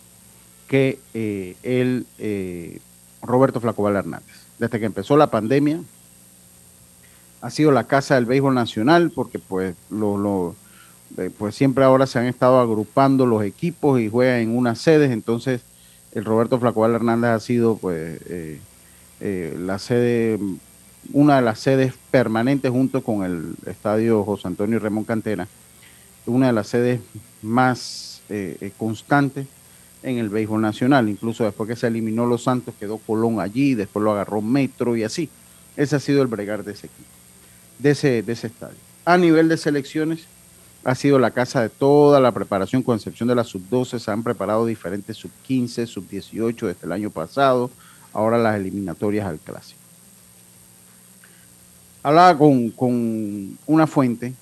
que eh, el eh, Roberto Flacobal Hernández. Desde que empezó la pandemia, ha sido la casa del béisbol nacional, porque pues, lo, eh, pues siempre ahora se han estado agrupando los equipos y juegan en unas sedes, entonces el Roberto Flacobal Hernández ha sido pues eh, eh, la sede, una de las sedes permanentes junto con el estadio José Antonio Ramón Cantera, una de las sedes más eh, eh, constantes en el béisbol nacional. Incluso después que se eliminó Los Santos, quedó Colón allí, después lo agarró Metro y así. Ese ha sido el bregar de ese equipo, de ese, de ese estadio. A nivel de selecciones, ha sido la casa de toda la preparación, con excepción de la sub-12, se han preparado diferentes sub-15, sub-18 desde el año pasado. ahora las eliminatorias al clásico. Hablaba con, con una fuente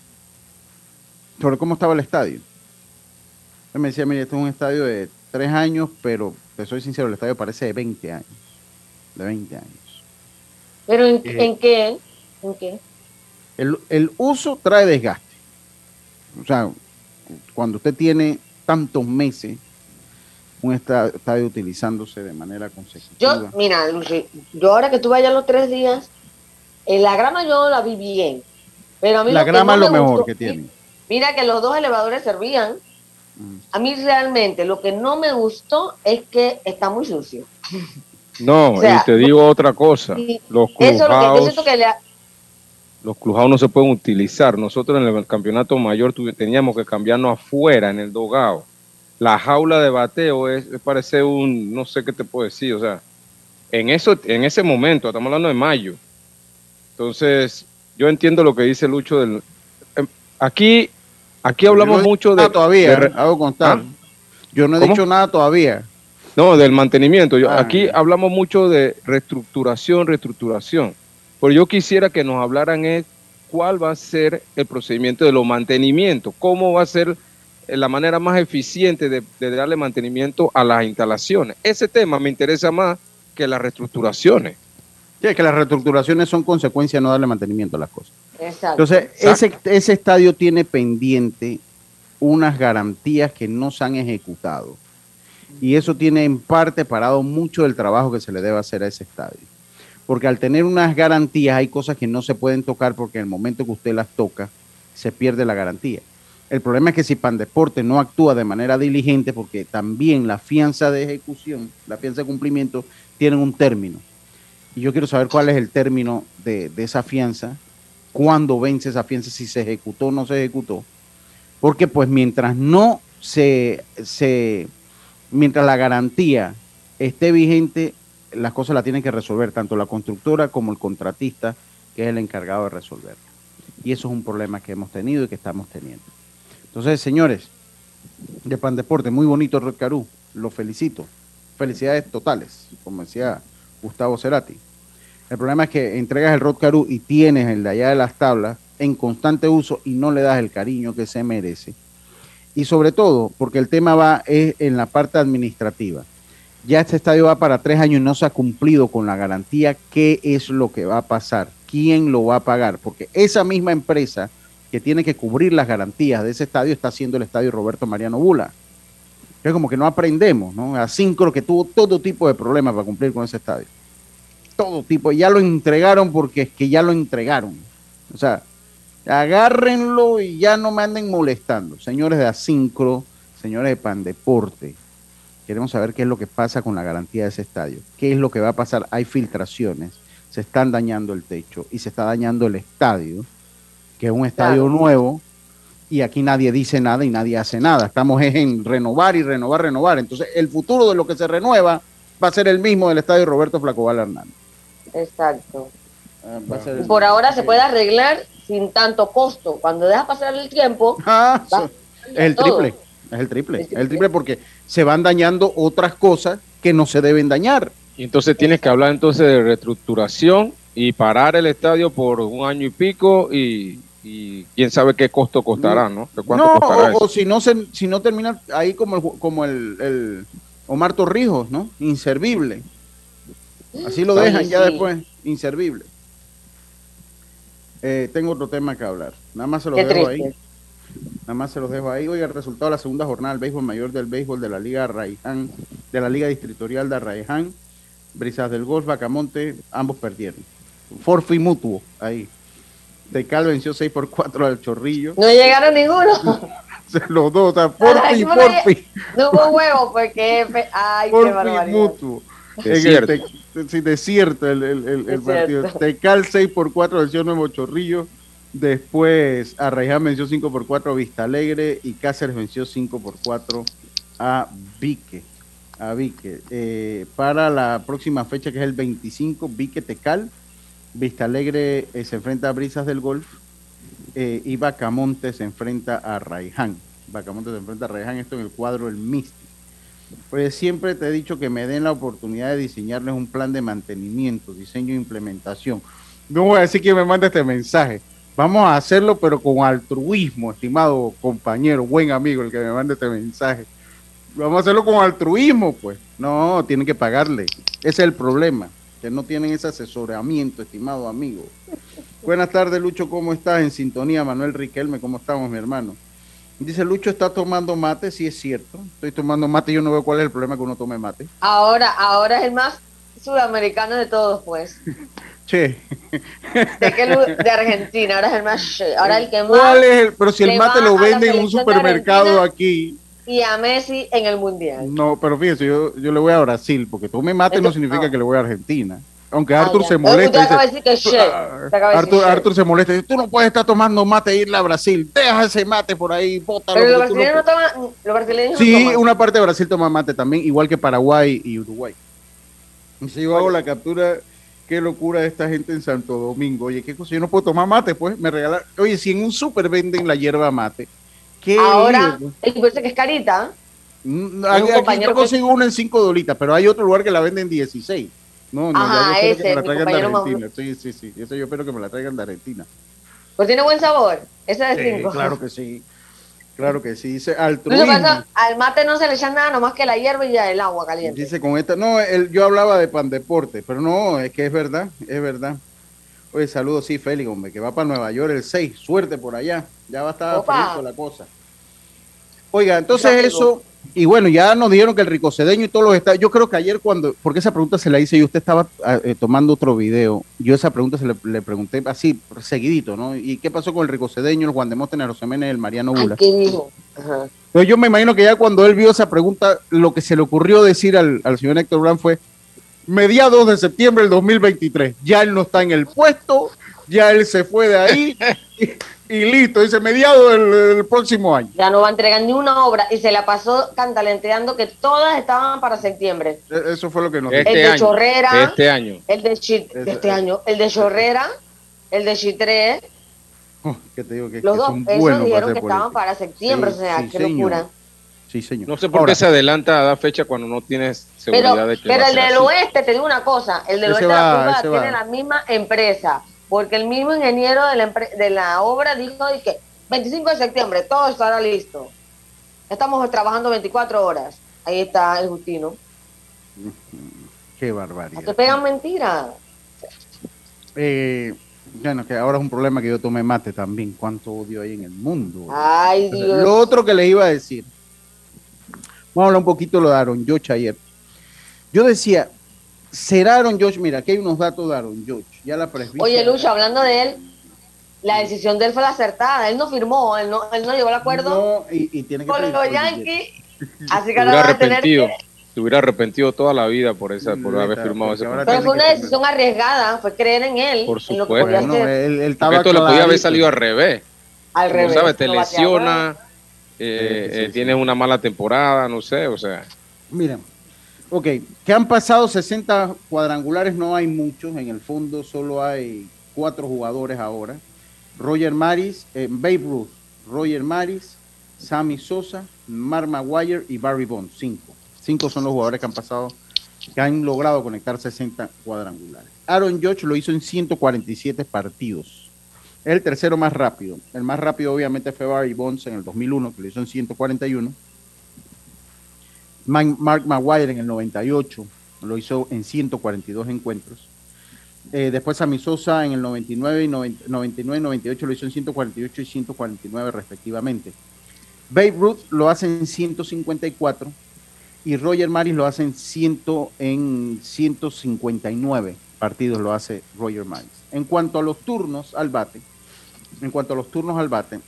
sobre cómo estaba el estadio. Él me decía, mire, este es un estadio de tres años, pero te soy sincero, el estadio parece de 20 años. De 20 años. ¿Pero en, Eh, en qué? ¿En qué? El, el uso trae desgaste. O sea, cuando usted tiene tantos meses un esta- estadio utilizándose de manera consecutiva. Yo, mira, Lucy, yo ahora que estuve allá los tres días, en la grama yo la vi bien. Pero a mí la lo grama no es lo me mejor gustó- que tiene. Mira que los dos elevadores servían. A mí realmente lo que no me gustó es que está muy sucio. No, O sea, y te digo otra cosa. Los Eso es lo que yo clubhouse, siento que le ha- los clubhouse no se pueden utilizar. Nosotros en el campeonato mayor teníamos que cambiarnos afuera, en el dogado. La jaula de bateo es, es parece un, no sé qué te puedo decir, o sea, en, eso, en ese momento, estamos hablando de mayo. Entonces, yo entiendo lo que dice Lucho del... em, Aquí, aquí hablamos no mucho de... todavía, de hago constar. ¿Ah? Yo no he ¿Cómo? dicho nada todavía. No, del mantenimiento. Yo, Ah. Aquí hablamos mucho de reestructuración, reestructuración. Pero yo quisiera que nos hablaran es cuál va a ser el procedimiento de los mantenimientos, cómo va a ser eh, la manera más eficiente de, de darle mantenimiento a las instalaciones. Ese tema me interesa más que las reestructuraciones. Sí, es que las reestructuraciones son consecuencia de no darle mantenimiento a las cosas. Exacto. Entonces, ese, ese estadio tiene pendiente unas garantías que no se han ejecutado. Y eso tiene en parte parado mucho del trabajo que se le debe hacer a ese estadio. Porque al tener unas garantías hay cosas que no se pueden tocar porque en el momento que usted las toca se pierde la garantía. El problema es que si Pandeporte no actúa de manera diligente, porque también la fianza de ejecución, la fianza de cumplimiento, tienen un término. Y yo quiero saber cuál es el término de, de esa fianza, cuándo vence esa fianza, si se ejecutó o no se ejecutó. Porque pues mientras no se, se mientras la garantía esté vigente, las cosas las tienen que resolver tanto la constructora como el contratista, que es el encargado de resolver. Y eso es un problema que hemos tenido y que estamos teniendo. Entonces, señores, de Pan Deporte, muy bonito Red Carú, lo felicito. Felicidades totales, como decía Gustavo Cerati. El problema es que entregas el Rod Caru y tienes el de allá de las tablas en constante uso y no le das el cariño que se merece. Y sobre todo, porque el tema va es en la parte administrativa. Ya este estadio va para tres años y no se ha cumplido con la garantía. ¿Qué es lo que va a pasar? ¿Quién lo va a pagar? Porque esa misma empresa que tiene que cubrir las garantías de ese estadio está haciendo el estadio Roberto Mariano Bula. Es como que no aprendemos, ¿no? A Sincro que tuvo todo tipo de problemas para cumplir con ese estadio. Todo tipo. Ya lo entregaron porque es que ya lo entregaron. O sea, agárrenlo y ya no me anden molestando. Señores de Asincro, señores de Pandeporte, queremos saber qué es lo que pasa con la garantía de ese estadio. ¿Qué es lo que va a pasar? Hay filtraciones, se están dañando el techo y se está dañando el estadio, que es un estadio Claro. nuevo, y aquí nadie dice nada y nadie hace nada. Estamos es en renovar y renovar, renovar. Entonces, el futuro de lo que se renueva va a ser el mismo del estadio Roberto Flacobal Hernández. Exacto. Ah, por ahora se puede arreglar sin tanto costo. Cuando deja pasar el tiempo, Ah, Es el todo. triple, es el triple, es el triple porque se van dañando otras cosas que no se deben dañar. Y entonces tienes que hablar entonces de reestructuración y parar el estadio por un año y pico y, y quién sabe qué costo costará, ¿no? ¿De ¿Cuánto No, costará o, eso? o si no se, si no termina ahí como el, ju- como el, el Omar Torrijos, ¿no? Inservible. Así lo dejan ya sí. después, inservible. Eh, tengo otro tema que hablar. Nada más se los Qué dejo triste. ahí. Nada más se los dejo ahí. Hoy el resultado de la segunda jornada del béisbol mayor del béisbol de la Liga Arraiján, de la Liga Distritorial de Arraiján, Brisas del Golf, Bacamonte, ambos perdieron. Forfi mutuo, ahí. Tecal venció 6 por 4 al Chorrillo. no llegaron ninguno. Los dos, o sea, Ay, Forfi, no hubo huevo porque. Ay, qué barbaridad. mutuo. En el Desierto. Te- sí, desierto el, el, el- el partido. Tecal 6 por 4 venció Nuevo Chorrillo. Después Arraiján venció 5 por 4 a Vista Alegre y Cáceres venció 5 por 4 a Vique. A Vique. Eh, para la próxima fecha que es el 25, Vique Tecal. Vista Alegre eh, se enfrenta a Brisas del Golf eh, y Bacamonte se enfrenta a Raiján. Bacamonte se enfrenta a Raiján, esto en el cuadro del Misty. Pues siempre te he dicho que me den la oportunidad de diseñarles un plan de mantenimiento, diseño e implementación. No voy a decir que me mande este mensaje. Vamos a hacerlo, pero con altruismo, estimado compañero, buen amigo, el que me mande este mensaje. Vamos a hacerlo con altruismo, pues. No, tienen que pagarle. Ese es el problema, que no tienen ese asesoramiento, estimado amigo. Buenas tardes, Lucho, ¿cómo estás? En sintonía, Manuel Riquelme, ¿cómo estamos, mi hermano? Dice, Lucho está tomando mate, sí es cierto. Estoy tomando mate, yo no veo cuál es el problema que uno tome mate. Ahora, ahora es el más sudamericano de todos, pues. Che. ¿De, qué de Argentina, ahora es el más. Ahora el que más. ¿Cuál es el? Pero si el mate lo venden en un supermercado aquí. Y a Messi en el mundial. No, pero fíjese, yo, yo le voy a Brasil, porque tome mate no Entonces, significa no. que le voy a Argentina. Aunque Arthur se molesta. de decir que Arthur, se molesta. dice, Tú no puedes estar tomando mate e irle a Brasil. Deja ese mate por ahí, bótalo. Pero los tú no brasileños no puedes". toman. Los brasileños no Sí, toman. una parte de Brasil toma mate también, igual que Paraguay y Uruguay. Y si yo hago la captura, qué locura esta gente en Santo Domingo. Oye, qué cosa, yo no puedo tomar mate, pues, me regalan. Oye, si en un súper venden la hierba mate, ¿qué Ahora, y parece que es carita. Mm, un Aquí, aquí yo que- consigo una en 5 dolitas, pero hay otro lugar que la venden en 16. No, no, Ajá, yo ese, que me la traigan de compañero más- Argentina. Sí, sí, sí. Ese yo espero que me la traigan de Argentina. Pues tiene buen sabor. Ese de Sí, cinco. claro que sí. Claro que sí. Dice altruismo. pasa, al mate no se le echa nada, nomás que la hierba y ya el agua caliente. Dice con esta, no, el- yo hablaba de pan deporte, pero no, es que es verdad, es verdad. Oye, saludos, sí, Félix, hombre, que va para Nueva York el 6, suerte por allá, ya va a estar fresco la cosa. Oiga, entonces eso, y bueno, ya nos dijeron que el ricocedeño y todos los estados, yo creo que ayer cuando, porque esa pregunta se la hice y usted estaba ah, eh, tomando otro video, yo esa pregunta se le, le pregunté así, seguidito, ¿no? ¿Y qué pasó con el ricocedeño, el Juan de Móstenes, los Jiménez, el Mariano Bula? ¿Qué dijo? Ajá. Pero yo me imagino que ya cuando él vio esa pregunta, lo que se le ocurrió decir al, al señor Héctor Brown fue mediados de septiembre del 2023. Ya él no está en el puesto, ya él se fue de ahí y, listo. Dice mediados del, del próximo año. Ya no va a entregar ni una obra y se la pasó cantalenteando que todas estaban para septiembre. E- Eso fue lo que nos Este el de año, Chorrera, este año. el de, Chi- de este año, el de Chorrera, el de Chitré, Oh, que te digo que, los que dos, son esos dijeron que estaban para septiembre, Sí, o sea, sí, qué señor. locura. Sí, señor. No sé por Ahora, qué se adelanta a dar fecha cuando no tienes seguridad Pero, de que pero va el del oeste, te digo una cosa, el del Ese oeste de la ese tiene va. la misma empresa, porque el mismo ingeniero de la, de la obra dijo de que 25 de septiembre todo estará listo. Estamos trabajando 24 horas. Ahí está el Justino. Qué ¿A barbaridad. que pegan mentiras? Eh, bueno, que ahora es un problema que yo tomé mate también. Cuánto odio hay en el mundo. Ay, Dios. Lo otro que les iba a decir, vamos a hablar un poquito de lo de Aaron George ayer. Yo decía, ¿será Aaron George? Mira, aquí hay unos datos de Aaron George. Ya la presbicia- Oye, Lucho, hablando de él, la decisión de él fue la acertada. Él no firmó, él no, él no llegó al acuerdo No, y, y tiene que con los Yankees. Así que ahora hubiera van a tener arrepentido. que... Se hubiera arrepentido toda la vida por esa, por haber firmado ese ahora Pero contrato. fue una decisión arriesgada, fue creer en él, Por en lo que supuesto. podía Bueno, hacer. él, estaba esto le podía haber salido al revés. Al revés. sabes, te lesiona, eh, Sí, sí, eh, sí. tienes una mala temporada, no sé, o sea. Miren, ok, que han pasado 60 cuadrangulares, no hay muchos, en el fondo solo hay cuatro jugadores ahora. Roger Maris, eh, Babe Ruth, Roger Maris, Sammy Sosa, Mark Maguire y Barry Bonds, cinco. Cinco son los jugadores que han pasado, que han logrado conectar 60 cuadrangulares. Aaron Judge lo hizo en 147 partidos. Es el tercero más rápido. El más rápido obviamente fue Barry Bonds en el 2001, que lo hizo en 141. Mark Maguire en el 98 lo hizo en 142 encuentros. Eh, después Sammy Sosa en el 99 y 90 99 y 98 lo hizo en 148 y 149 respectivamente. Babe Ruth lo hace en 154 y Roger Maris lo hace en, 100 en 159 partidos lo hace Roger Maris. En cuanto a los turnos al bate, en cuanto a los turnos al bate,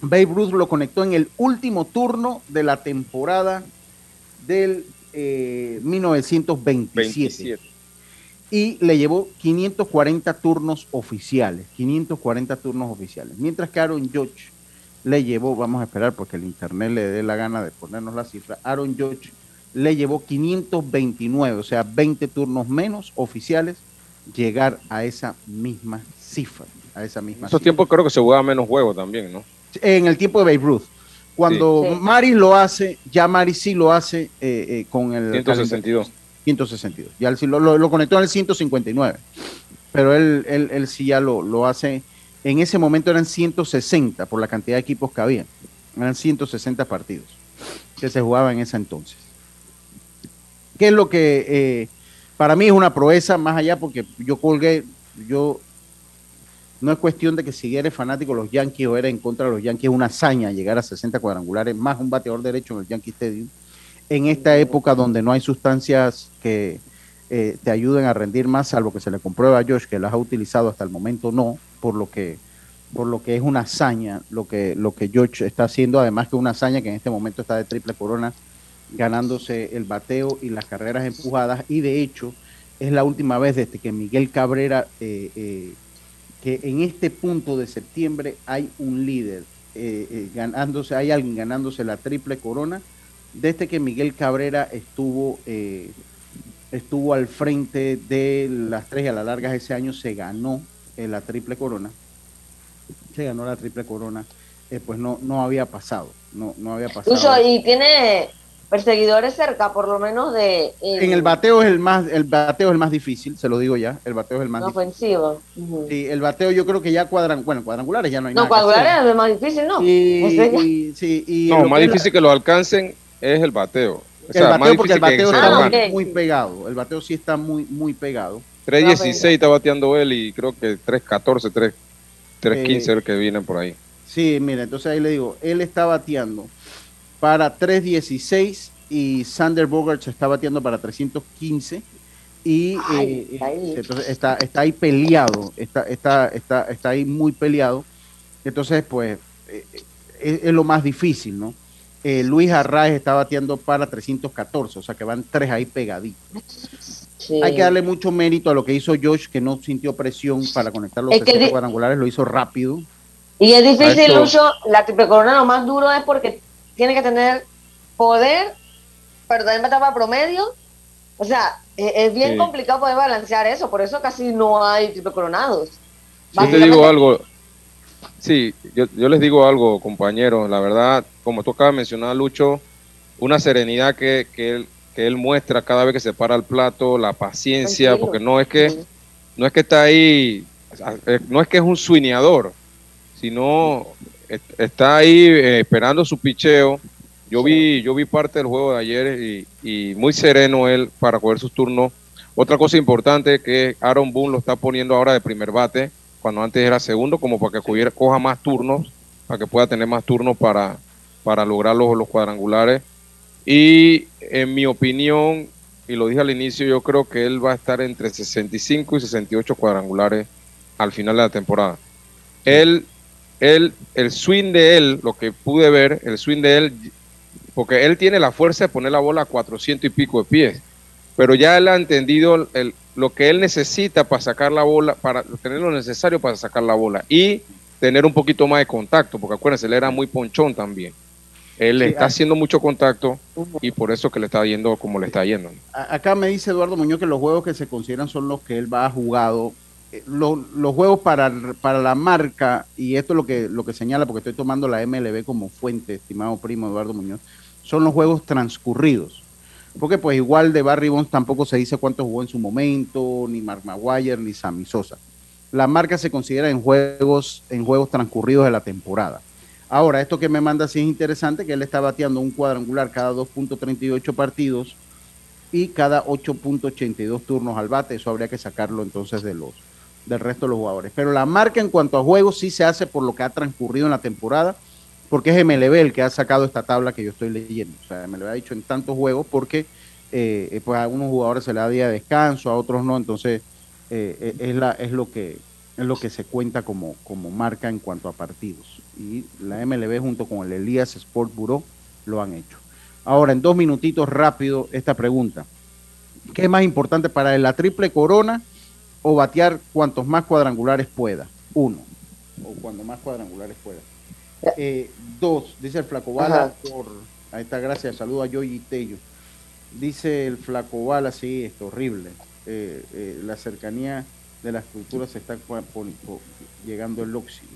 Babe Ruth lo conectó en el último turno de la temporada del eh, 1927 27. y le llevó 540 turnos oficiales, 540 turnos oficiales. Mientras que Aaron Judge le llevó, vamos a esperar porque el internet le dé la gana de ponernos la cifra, Aaron Judge le llevó 529, o sea, 20 turnos menos oficiales, llegar a esa misma cifra, a esa En misma esos cifra. tiempos creo que se jugaba menos juegos también, ¿no? En el tiempo de Babe Ruth. Cuando Sí. Maris lo hace, ya Maris sí lo hace eh, eh, con el 162. 162. Ya él sí lo, lo- lo conectó en el 159. Pero él, él, él sí ya lo, lo hace. En ese momento eran 160 por la cantidad de equipos que había. Eran 160 partidos que se jugaban en ese entonces. ¿Qué es lo que eh, para mí es una proeza más allá? Porque yo colgué, yo no es cuestión de que si eres fanático de los Yankees o eres en contra de los Yankees, es una hazaña llegar a 60 cuadrangulares, más un bateador derecho en el Yankee Stadium. En esta época donde no hay sustancias que eh, te ayuden a rendir más, salvo que se le comprueba a Josh que las ha utilizado hasta el momento, no, por lo que por lo que es una hazaña lo que lo que George está haciendo, además que una hazaña que en este momento está de triple corona, ganándose el bateo y las carreras empujadas, y de hecho es la última vez desde que Miguel Cabrera eh, eh, que en este punto de septiembre hay un líder eh, eh, ganándose, hay alguien ganándose la triple corona. Desde que Miguel Cabrera estuvo eh, estuvo al frente de las tres y a la larga ese año se ganó eh, la triple corona. Se ganó la triple corona eh, pues no no había pasado no no había pasado. Y tiene perseguidores cerca, por lo menos de. eh, en el bateo es el más el bateo es el más difícil se lo digo ya el bateo es el más en difícil ofensivo. Ujú. Sí, el bateo yo creo que ya cuadran bueno cuadrangulares ya no hay No, nada que hacer. cuadrangular es lo más difícil, ¿no? Y- O sea, ya- y- sí, y No, más que es la- difícil que lo alcancen es el bateo. O el sea, más bateo porque el difícil bateo está lo muy, pegado. El bateo sí está muy, muy pegado. 3.16 está bateando él y creo que 3.14, 3, 3.15 Eh, el que vienen por ahí. Sí, mira, entonces ahí le digo, él está bateando para 316 y Sander Bogart está bateando para 315 y Ay, eh, está ahí. entonces está, está ahí peleado, está, está, está, está ahí muy peleado. Entonces, pues, eh, es, es lo más difícil, ¿no? Eh, Luis Arraez está bateando para 314, o sea que van tres ahí pegaditos. Sí. Hay que darle mucho mérito a lo que hizo Josh, que no sintió presión para conectar los Es que 60 di- cuadrangulares, lo hizo rápido. Y es difícil, Lucho, la triple corona lo más duro es porque tiene que tener poder, pero también etapa promedio. O sea, es, es bien Sí. complicado poder balancear eso, por eso casi no hay triple coronados. Yo te digo algo. Sí, yo, yo les digo algo, compañeros. La verdad, como tú acabas de mencionar, Lucho, una serenidad que, que, él, que él muestra cada vez que se para el plato, la paciencia, Tranquilo. porque no es que no es que está ahí, no es que es un suineador, sino está ahí eh, esperando su picheo. Yo vi, yo vi parte del juego de ayer y, y muy sereno él para coger sus turnos. Otra cosa importante que Aaron Boone lo está poniendo ahora de primer bate, cuando antes era segundo, como para que cogiera- coja más turnos, para que pueda tener más turnos para, para lograr los, los cuadrangulares. Y en mi opinión, y lo dije al inicio, yo creo que él va a estar entre 65 y 68 cuadrangulares al final de la temporada. Él, él, el swing de él, lo que pude ver, el swing de él, porque él tiene la fuerza de poner la bola a 400 y pico de pies, pero ya él ha entendido el- lo que él necesita para sacar la bola, para tener lo necesario para sacar la bola y tener un poquito más de contacto, porque acuérdense, él era muy ponchón también. Él Sí, está ah. haciendo mucho contacto y por eso que le está yendo como le está yendo. Acá me dice Eduardo Muñoz que los juegos que se consideran son los que él va a jugado. Eh, lo- los juegos para, para la marca, y esto es lo que, lo que señala, porque estoy tomando la MLB como fuente, estimado primo Eduardo Muñoz, son los juegos transcurridos. Porque pues igual de Barry Bonds tampoco se dice cuánto jugó en su momento, ni Mark Maguire, ni Sammy Sosa. La marca se considera en juegos, en juegos transcurridos de la temporada. Ahora, esto que me manda sí es interesante, que él está bateando un cuadrangular cada 2.38 partidos y cada 8.82 turnos al bate. Eso habría que sacarlo entonces de los del resto de los jugadores. Pero la marca en cuanto a juegos sí se hace por lo que ha transcurrido en la temporada, porque es MLB el que ha sacado esta tabla que yo estoy leyendo. O sea, MLB ha dicho en tantos juegos porque eh, eh, pues a algunos jugadores se le da día de descanso, a otros no. Entonces eh, eh, es, la, es, lo que, es lo que se cuenta como, como marca en cuanto a partidos. Y la MLB junto con el Elías Sport Bureau lo han hecho. Ahora, en dos minutitos rápido, esta pregunta. ¿Qué es más importante para él, la triple corona o batear cuantos más cuadrangulares pueda? Uno, o cuando más cuadrangulares pueda. Eh, dos, dice el Flaco Bala, por, ahí está, gracias, saludo a Yoyi Tello. Dice el Flaco Bala, sí, es horrible. Eh, eh, la cercanía de las culturas se está llegando el óxido.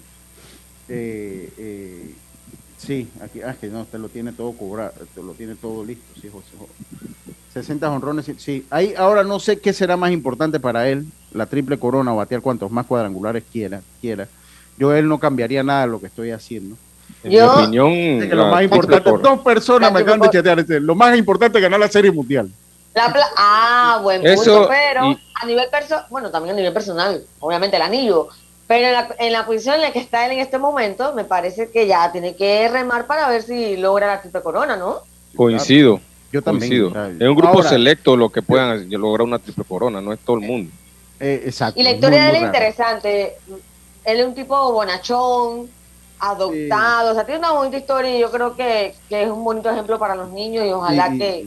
Sí, aquí, ah, que no, usted lo tiene todo cobrado, lo tiene todo listo, sí, José. 60 honrones, sí. Ahí, ahora no sé qué será más importante para él, la triple corona o batear cuantos más cuadrangulares quiera, quiera. Yo él no cambiaría nada de lo que estoy haciendo. En mi opinión, lo más importante, dos personas me acaban de chatear, lo más importante es ganar la Serie Mundial. ah, buen punto, pero a nivel personal, bueno, también a nivel personal, obviamente el anillo, pero en la, en la, posición en la que está él en este momento, me parece que ya tiene que remar para ver si logra la triple corona, ¿no? Coincido. Yo también. Es un grupo selecto lo que puedan lograr una triple corona, no es todo el mundo. Eh, exacto. Y la historia de él es interesante. Él es un tipo bonachón, adoptado, o sea, tiene una bonita historia y yo creo que, que es un bonito ejemplo para los niños y ojalá que...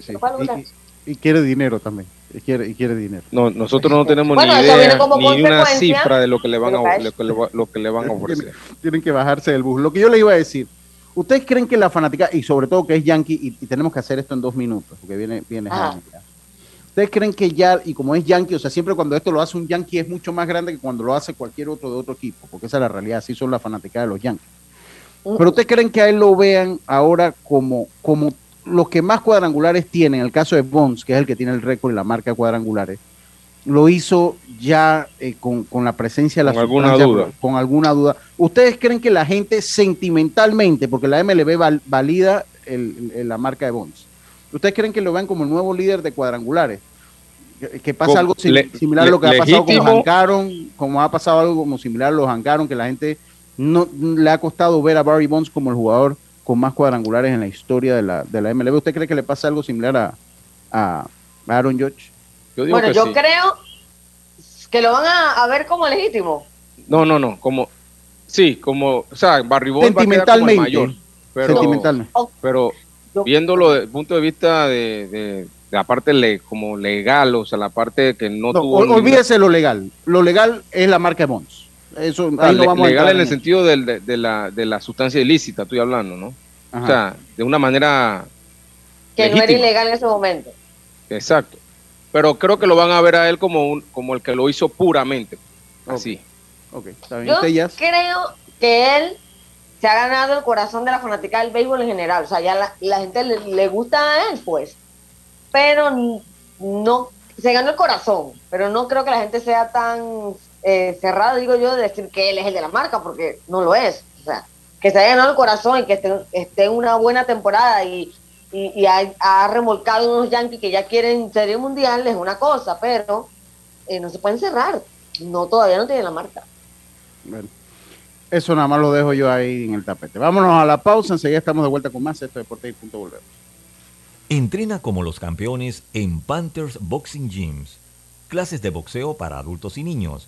y, quiere dinero también. Y quiere, y quiere dinero. No, nosotros no tenemos ni idea, ni una cifra de lo que le van a, lo que le, lo que le van a ofrecer. Tienen, que bajarse del bus. Lo que yo le iba a decir, ¿ustedes creen que la fanática, y sobre todo que es Yankee, y, tenemos que hacer esto en dos minutos, porque viene, viene ¿Ustedes creen que ya, y como es Yankee, o sea, siempre cuando esto lo hace un Yankee es mucho más grande que cuando lo hace cualquier otro de otro equipo, porque esa es la realidad, así son las fanáticas de los Yankees. Pero ustedes creen que a él lo vean ahora como, como los que más cuadrangulares tienen, en el caso de Bonds, que es el que tiene el récord y la marca de cuadrangulares, lo hizo ya eh, con, la presencia de la con alguna duda. Con alguna duda. ¿Ustedes creen que la gente sentimentalmente, porque la MLB valida la marca de Bonds, ¿ustedes creen que lo vean como el nuevo líder de cuadrangulares? Que, pasa algo similar a lo que ha pasado con los Hancaron, como ha pasado algo como similar a los Hancaron, que la gente no le ha costado ver a Barry Bonds como el jugador con más cuadrangulares en la historia de la, de la MLB. ¿Usted cree que le pasa algo similar a, a Aaron Judge? bueno, yo creo que lo van a, ver como legítimo. No, no, no, como sí, como, o sea, Barry Bonds va a quedar como el mayor, pero, sentimentalmente. pero viéndolo desde el punto de vista de, de, la parte como legal, o sea, la parte que no, tuvo... Olvídese lo legal, lo legal es la marca de Bonds. Eso, ah, legal en el sentido de, la, de la sustancia ilícita, estoy hablando, ¿no? O sea, de una manera... Que no era ilegal en ese momento. Exacto. Pero creo que lo van a ver a él como, un, como el que lo hizo puramente. Así. Ok, Yo creo que él se ha ganado el corazón de la fanática del béisbol en general. O sea, ya la, gente le, gusta a él, pues. Pero no, se ganó el corazón. Pero no creo que la gente sea tan eh, cerrado, digo yo, de decir que él es el de la marca, porque no lo es. O sea, que se haya ganado el corazón y que esté, en una buena temporada y, y, ha, remolcado unos Yankees que ya quieren serie mundial es una cosa, pero eh, no se pueden cerrar. No, todavía no tiene la marca. Bueno, eso nada más lo dejo yo ahí en el tapete. Vámonos a la pausa, enseguida estamos de vuelta con más. Esto es Deportes y Punto Volvemos. Entrena como los campeones en Panthers Boxing Gyms. Clases de boxeo para adultos y niños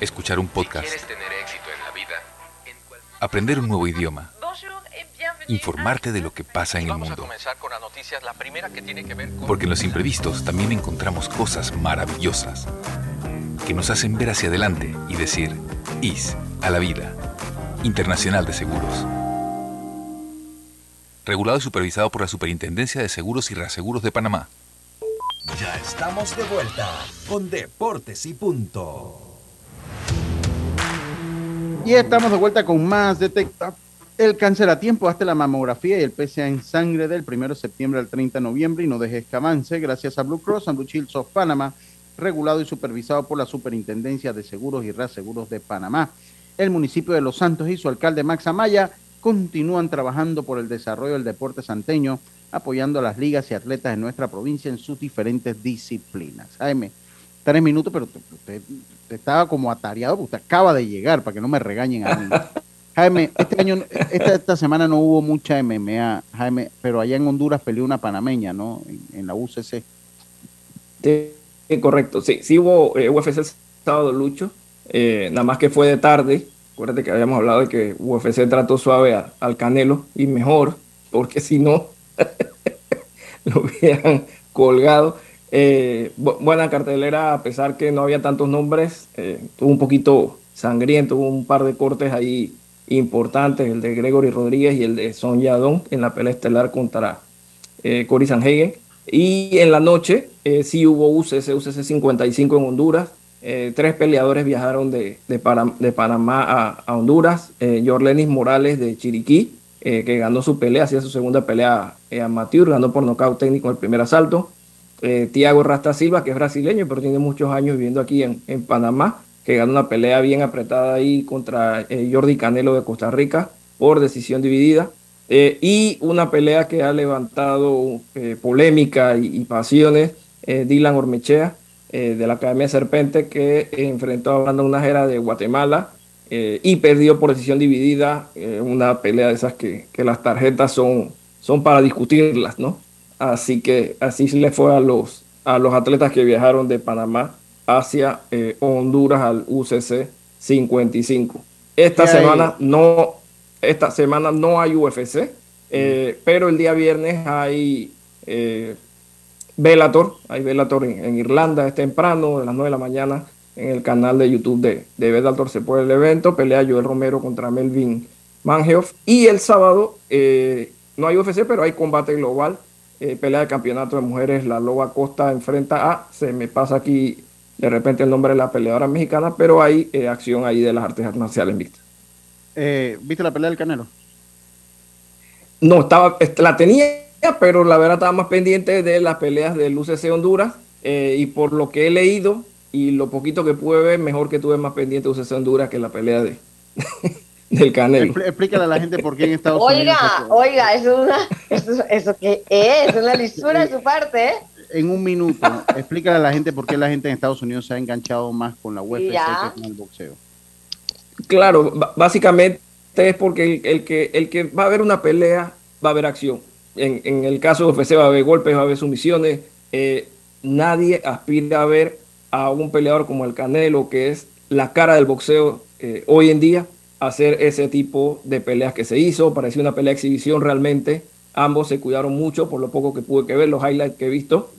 Escuchar un podcast. tener éxito en la vida, Aprender un nuevo idioma. Informarte de lo que pasa en el mundo. Porque en los imprevistos también encontramos cosas maravillosas que nos hacen ver hacia adelante y decir, IS a la vida. Internacional de Seguros. Regulado y supervisado por la Superintendencia de Seguros y Reaseguros de Panamá. Ya estamos de vuelta con Deportes y Punto. Y estamos de vuelta con más Detecta el cáncer a tiempo. Hasta la mamografía y el PSA en sangre del 1 de septiembre al 30 de noviembre y no dejes que avance gracias a Blue Cross and Blue Shields of Panama, regulado y supervisado por la Superintendencia de Seguros y Reaseguros de Panamá. El municipio de Los Santos y su alcalde Max Amaya continúan trabajando por el desarrollo del deporte santeño, apoyando a las ligas y atletas de nuestra provincia en sus diferentes disciplinas. Jaime, tres minutos, pero usted, estaba como atareado, porque usted acaba de llegar, para que no me regañen a mí. Jaime, este año, esta, esta semana no hubo mucha MMA, Jaime, pero allá en Honduras peleó una panameña, ¿no? En, en la UCC. Sí, correcto. Sí, sí hubo eh, UFC el sábado, Lucho. eh, nada más que fue de tarde. Acuérdate que habíamos hablado de que UFC trató suave a- al Canelo y mejor, porque si no, lo hubieran colgado. Eh, bu- buena cartelera, a pesar que no había tantos nombres, eh, tuvo un poquito sangriento, hubo un par de cortes ahí importantes, el de Gregory Rodríguez y el de Son Yadón en la pelea estelar contra eh, Cory Sanhagen. Y en la noche eh, sí hubo UCC, UCC 55 en Honduras. Eh, tres peleadores viajaron de, de, Panamá a, a Honduras. Jorlenis Morales de Chiriquí, que ganó su pelea, hacía su segunda pelea eh, amateur, ganó por nocaut técnico el primer asalto. Eh, Tiago Rasta Silva, que es brasileño, pero tiene muchos años viviendo aquí en, Panamá, que ganó una pelea bien apretada ahí contra eh, Jordi Canelo de Costa Rica por decisión dividida. Eh, y una pelea que ha levantado polémica y, pasiones, Dylan Ormechea, de la Academia Serpente, que enfrentó a Brandon Najera de Guatemala y perdió por decisión dividida una pelea de esas que, que las tarjetas son, son para discutirlas, ¿no? Así que así le fue a los, a los atletas que viajaron de Panamá hacia eh, Honduras al UCC 55. Esta semana no, esta semana no hay UFC, eh, pero el día viernes hay eh, Bellator, hay Bellator en, en Irlanda, es temprano, a las 9 de la mañana, en el canal de YouTube de, de Bellator se puede el evento, pelea Joel Romero contra Melvin Mangeoff, y el sábado eh, no hay UFC, pero hay combate global, eh, pelea de campeonato de mujeres, la Loba Costa enfrenta a, se me pasa aquí de repente el nombre de la peleadora mexicana, pero hay eh, acción ahí de las artes marciales mixtas. Eh, ¿Viste la pelea del Canelo? No, estaba, est- la tenía, pero la verdad estaba más pendiente de las peleas del UCC Honduras eh, y por lo que he leído y lo poquito que pude ver, mejor que tuve más pendiente de UCC Honduras que la pelea de del Canelo. Expl- Explícale a la gente por qué en Estados Oiga, Unidos. oiga, eso es una, eso, eso que es, una lisura de su parte, ¿eh? En un minuto, explícale a la gente por qué la gente en Estados Unidos se ha enganchado más con la UFC Ya. que con el boxeo. Claro, básicamente es porque el, el que, el que va a ver una pelea va a haber acción. En, en el caso de UFC va a haber golpes, va a haber sumisiones. Eh, nadie aspira a ver a un peleador como el Canelo, que es la cara del boxeo eh, hoy en día, hacer ese tipo de peleas que se hizo. Parecía una pelea de exhibición realmente. Ambos se cuidaron mucho, por lo poco que pude que ver, los highlights que he visto.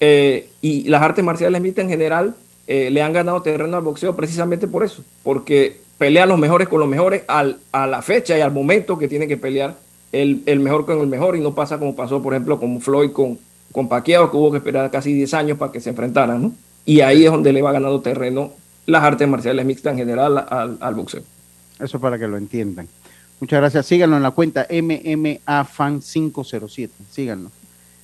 Eh, y las artes marciales mixtas en general eh, le han ganado terreno al boxeo precisamente por eso, porque pelean los mejores con los mejores al, a la fecha y al momento que tienen que pelear el, el, mejor con el mejor y no pasa como pasó, por ejemplo, con Floyd con, con Pacquiao, que hubo que esperar casi 10 años para que se enfrentaran, ¿no? Y ahí es donde le va ganando terreno las artes marciales mixtas en general al, al boxeo. Eso para que lo entiendan. Muchas gracias. Síganlo en la cuenta MMAFan507. Síganlo.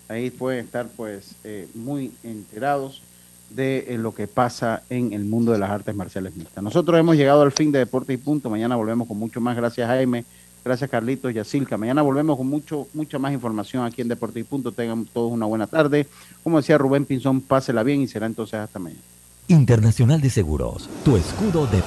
Ahí pueden estar pues eh, muy enterados de eh, lo que pasa en el mundo de las artes marciales mixtas. Nosotros hemos llegado al fin de Deporte y Punto. Mañana volvemos con mucho más. Gracias Jaime, gracias Carlitos y a Silca. Mañana volvemos con mucho, mucha más información aquí en Deporte y Punto. Tengan todos una buena tarde. Como decía Rubén Pinzón, pásela bien y será entonces hasta mañana. Internacional de Seguros, tu escudo de